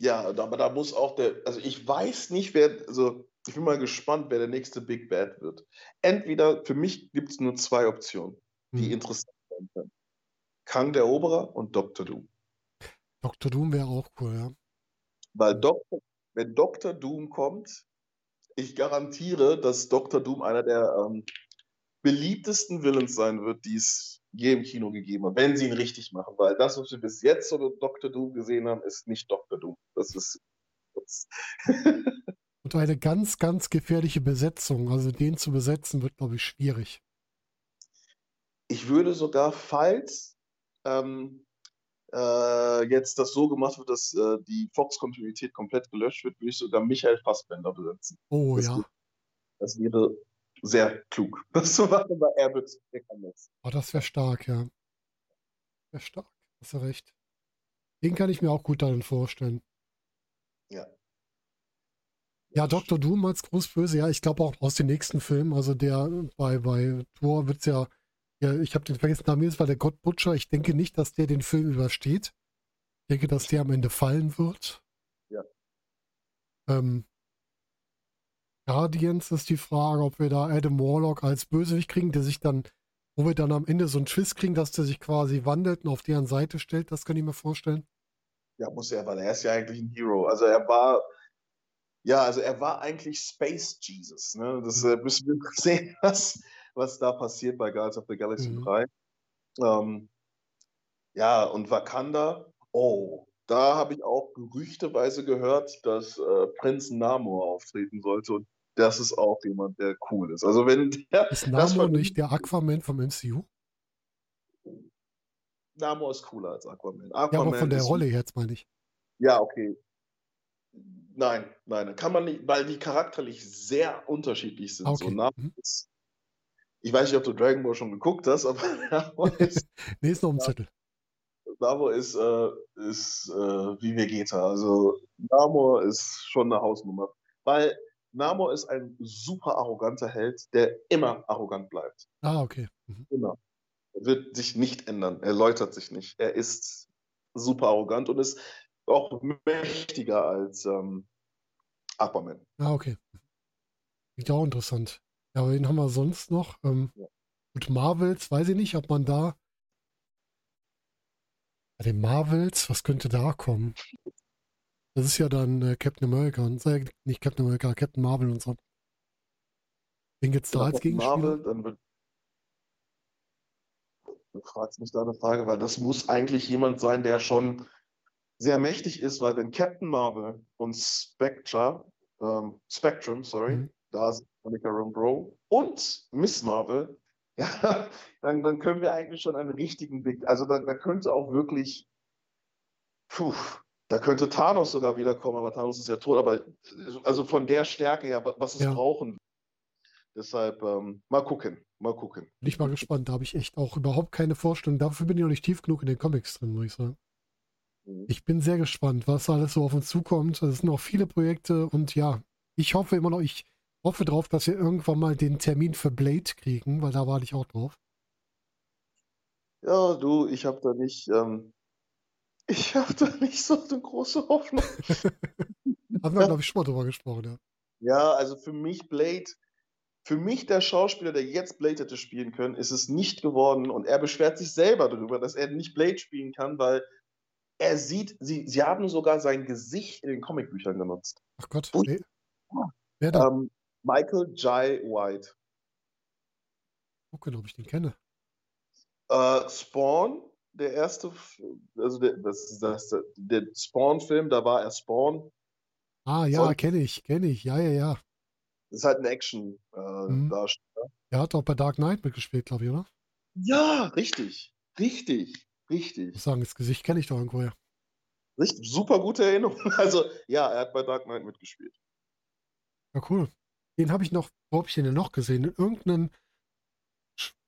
[SPEAKER 3] Ja, aber da muss auch der, also ich weiß nicht, wer, also ich bin mal gespannt, wer der nächste Big Bad wird. Entweder, für mich gibt es nur zwei Optionen, die mhm. interessant sein können. Kang der Eroberer und Dr. Doom.
[SPEAKER 2] Dr. Doom wäre auch cool, ja.
[SPEAKER 3] Weil Dr., wenn Dr. Doom kommt, ich garantiere, dass Dr. Doom einer der ähm, beliebtesten Villains sein wird, die es je im Kino gegeben hat, wenn sie ihn richtig machen. Weil das, was wir bis jetzt so Dr. Doom gesehen haben, ist nicht Dr. Doom. Das ist. Das
[SPEAKER 2] Und eine ganz, ganz gefährliche Besetzung. Also den zu besetzen, wird, glaube ich, schwierig.
[SPEAKER 3] Ich würde sogar, falls ähm, äh, jetzt das so gemacht wird, dass äh, die Fox-Kontinuität komplett gelöscht wird, würde ich sogar Michael Fassbender besetzen.
[SPEAKER 2] Oh
[SPEAKER 3] das
[SPEAKER 2] ja.
[SPEAKER 3] Wäre, das wäre sehr klug, das zu machen, wird kann das.
[SPEAKER 2] Oh, das wäre stark, ja. Wäre stark, hast du recht. Den kann ich mir auch gut darin vorstellen.
[SPEAKER 3] Ja.
[SPEAKER 2] Dr. Doom als Großböse, ja, ich glaube auch aus den nächsten Filmen, also der bei, bei Thor wird es ja ja, ich habe den vergessen, Namen war der Gott Butcher. Ich denke nicht, dass der den Film übersteht. Ich denke, dass der am Ende fallen wird.
[SPEAKER 3] Ja.
[SPEAKER 2] Ähm, Guardians ist die Frage, ob wir da Adam Warlock als Bösewicht kriegen, der sich dann, wo wir dann am Ende so einen Twist kriegen, dass der sich quasi wandelt und auf deren Seite stellt. Das kann ich mir vorstellen.
[SPEAKER 3] Ja, muss er, weil er ist ja eigentlich ein Hero. Also er war, ja, also er war eigentlich Space Jesus. Ne? Das äh, müssen wir sehen, was, was da passiert bei Guardians of the Galaxy mhm. 3. Ähm, ja, und Wakanda, oh, da habe ich auch gerüchteweise gehört, dass äh, Prinz Namor auftreten sollte. Und das ist auch jemand, der cool ist. Also wenn der,
[SPEAKER 2] ist Namor nicht der Aquaman vom MCU?
[SPEAKER 3] Namor ist cooler als Aquaman.
[SPEAKER 2] Aquaman ja, aber von der Rolle jetzt meine ich.
[SPEAKER 3] Ja, okay. Nein, nein, kann man nicht, weil die charakterlich sehr unterschiedlich sind.
[SPEAKER 2] Okay.
[SPEAKER 3] So Namor
[SPEAKER 2] mhm.
[SPEAKER 3] ich weiß nicht, ob du Dragon Ball schon geguckt hast, aber Namor ist.
[SPEAKER 2] nee, ist noch im Zettel.
[SPEAKER 3] Namor ist, äh, ist äh, wie Vegeta. Also Namor ist schon eine Hausnummer. Weil Namor ist ein super arroganter Held, der immer arrogant bleibt.
[SPEAKER 2] Ah, okay. Mhm.
[SPEAKER 3] Immer. Er wird sich nicht ändern. Er läutert sich nicht. Er ist super arrogant und ist auch mächtiger als ähm, Aquaman.
[SPEAKER 2] Ah, okay. Klingt auch interessant. Ja, aber wen haben wir sonst noch? Ähm, ja. Gut, Marvels, weiß ich nicht, ob man da. Bei den Marvels, was könnte da kommen? Das ist ja dann äh, Captain America und äh, nicht Captain America, Captain Marvel und so. Wen geht's da als Gegenspieler? Marvel, dann wird
[SPEAKER 3] du fragst mich da eine Frage, weil das muss eigentlich jemand sein, der schon sehr mächtig ist, weil wenn Captain Marvel und Spectra, ähm, Spectrum, sorry, mhm. da sind Monica Rambeau und Miss Marvel, ja, dann, dann können wir eigentlich schon einen richtigen Blick, also da, da könnte auch wirklich, puh, da könnte Thanos sogar wiederkommen, aber Thanos ist ja tot, aber also von der Stärke her, was es ja. brauchen. Deshalb ähm, mal gucken, mal gucken.
[SPEAKER 2] Bin ich mal gespannt, da habe ich echt auch überhaupt keine Vorstellung. Dafür bin ich noch nicht tief genug in den Comics drin, muss ich sagen. Mhm. Ich bin sehr gespannt, was alles so auf uns zukommt. Es sind noch viele Projekte und ja, ich hoffe immer noch, ich hoffe drauf, dass wir irgendwann mal den Termin für Blade kriegen, weil da warte ich auch drauf.
[SPEAKER 3] Ja, du, ich habe da nicht, ähm, ich habe da nicht so eine große Hoffnung.
[SPEAKER 2] Haben wir, glaube ich, schon mal drüber gesprochen, ja.
[SPEAKER 3] Ja, also für mich Blade, für mich der Schauspieler, der jetzt Blade hätte spielen können, ist es nicht geworden und er beschwert sich selber darüber, dass er nicht Blade spielen kann, weil er sieht, sie, sie haben sogar sein Gesicht in den Comicbüchern genutzt.
[SPEAKER 2] Ach Gott, nee. Wer da?
[SPEAKER 3] Ähm, Michael Jai White.
[SPEAKER 2] Gucken, ob ich den kenne.
[SPEAKER 3] Äh, Spawn, der erste, also der, das, das, der Spawn-Film, da war er Spawn.
[SPEAKER 2] Ah, ja, kenne ich, kenne ich, ja, ja, ja.
[SPEAKER 3] Das ist halt ein Action-Darsteller.
[SPEAKER 2] Der hat auch bei Dark Knight mitgespielt, glaube ich, oder?
[SPEAKER 3] Ja, richtig. Richtig.
[SPEAKER 2] Ich
[SPEAKER 3] Richtig.
[SPEAKER 2] muss sagen, das Gesicht kenne ich doch irgendwoher.
[SPEAKER 3] Richtig. Super gute Erinnerung. Also, ja, er hat bei Dark Knight mitgespielt.
[SPEAKER 2] Ja, cool. Den habe ich noch, wo habe ich den denn noch gesehen? In irgendeinem.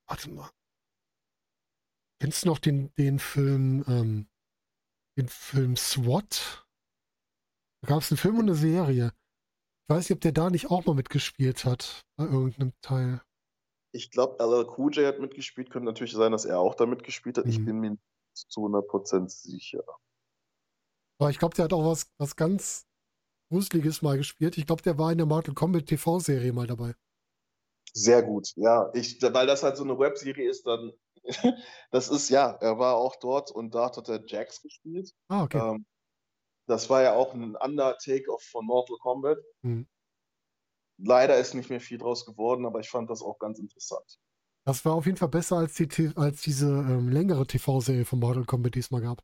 [SPEAKER 2] Warte mal. Kennst du noch den, den Film, ähm, den Film SWAT? Da gab es einen Film und eine Serie. Ich weiß nicht, ob der da nicht auch mal mitgespielt hat, bei irgendeinem Teil.
[SPEAKER 3] Ich glaube, LL Cool J hat mitgespielt. Könnte natürlich sein, dass er auch da mitgespielt hat. Ich
[SPEAKER 2] Mhm.
[SPEAKER 3] bin mir nicht zu 100% sicher.
[SPEAKER 2] Aber ich glaube, der hat auch was, was ganz Gruseliges mal gespielt. Ich glaube, der war in der Mortal Kombat TV-Serie mal dabei.
[SPEAKER 3] Sehr gut, ja. Ich, weil das halt so eine Webserie ist, dann, das ist, ja, er war auch dort und dort hat er Jax gespielt.
[SPEAKER 2] Ah, okay.
[SPEAKER 3] Ähm, das war ja auch ein Undertake of, von Mortal Kombat.
[SPEAKER 2] Mhm.
[SPEAKER 3] Leider ist nicht mehr viel draus geworden, aber ich fand das auch ganz interessant.
[SPEAKER 2] Das war auf jeden Fall besser als, die, als diese ähm, längere TV-Serie von Mortal Kombat, die es mal gab.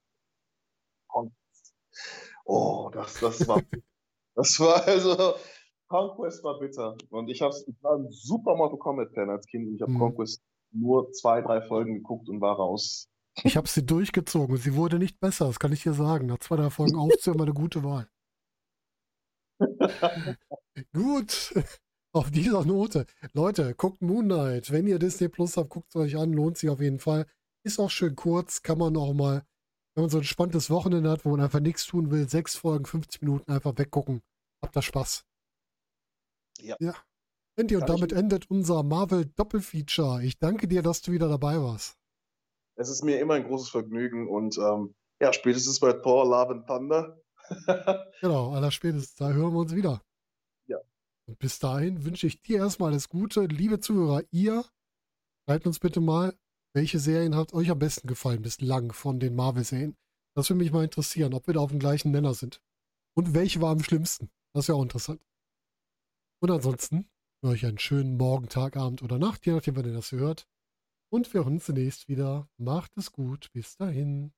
[SPEAKER 3] Oh, das, das war, das war also, Conquest war bitter. Und ich, hab's, ich war ein super Mortal Kombat-Fan als Kind und ich habe
[SPEAKER 2] Mhm.
[SPEAKER 3] Conquest nur zwei, drei Folgen geguckt und war raus.
[SPEAKER 2] Ich habe sie durchgezogen. Sie wurde nicht besser, das kann ich dir sagen. Nach zwei, drei Folgen aufzuhören, war eine gute Wahl. Gut, auf dieser Note. Leute, guckt Moon Knight. Wenn ihr Disney Plus habt, guckt es euch an. Lohnt sich auf jeden Fall. Ist auch schön kurz. Kann man auch mal, wenn man so ein spannendes Wochenende hat, wo man einfach nichts tun will, sechs Folgen, 50 Minuten einfach weggucken. Habt da Spaß.
[SPEAKER 3] Ja.
[SPEAKER 2] Ja. Andy, und damit endet unser Marvel Doppelfeature. Ich danke dir, dass du wieder dabei warst.
[SPEAKER 3] Es ist mir immer ein großes Vergnügen und ähm, ja, spätestens bei Thor Love and Thunder.
[SPEAKER 2] Genau, allerspätestens. Da hören wir uns wieder. Und bis dahin wünsche ich dir erstmal alles Gute. Liebe Zuhörer, ihr schreibt uns bitte mal, welche Serien hat euch am besten gefallen bislang von den Marvel-Serien. Das würde mich mal interessieren, ob wir da auf dem gleichen Nenner sind. Und welche war am schlimmsten? Das wäre auch interessant. Und ansonsten euch einen schönen Morgen, Tag, Abend oder Nacht, je nachdem, wann ihr das hört. Und wir hören uns zunächst wieder. Macht es gut. Bis dahin.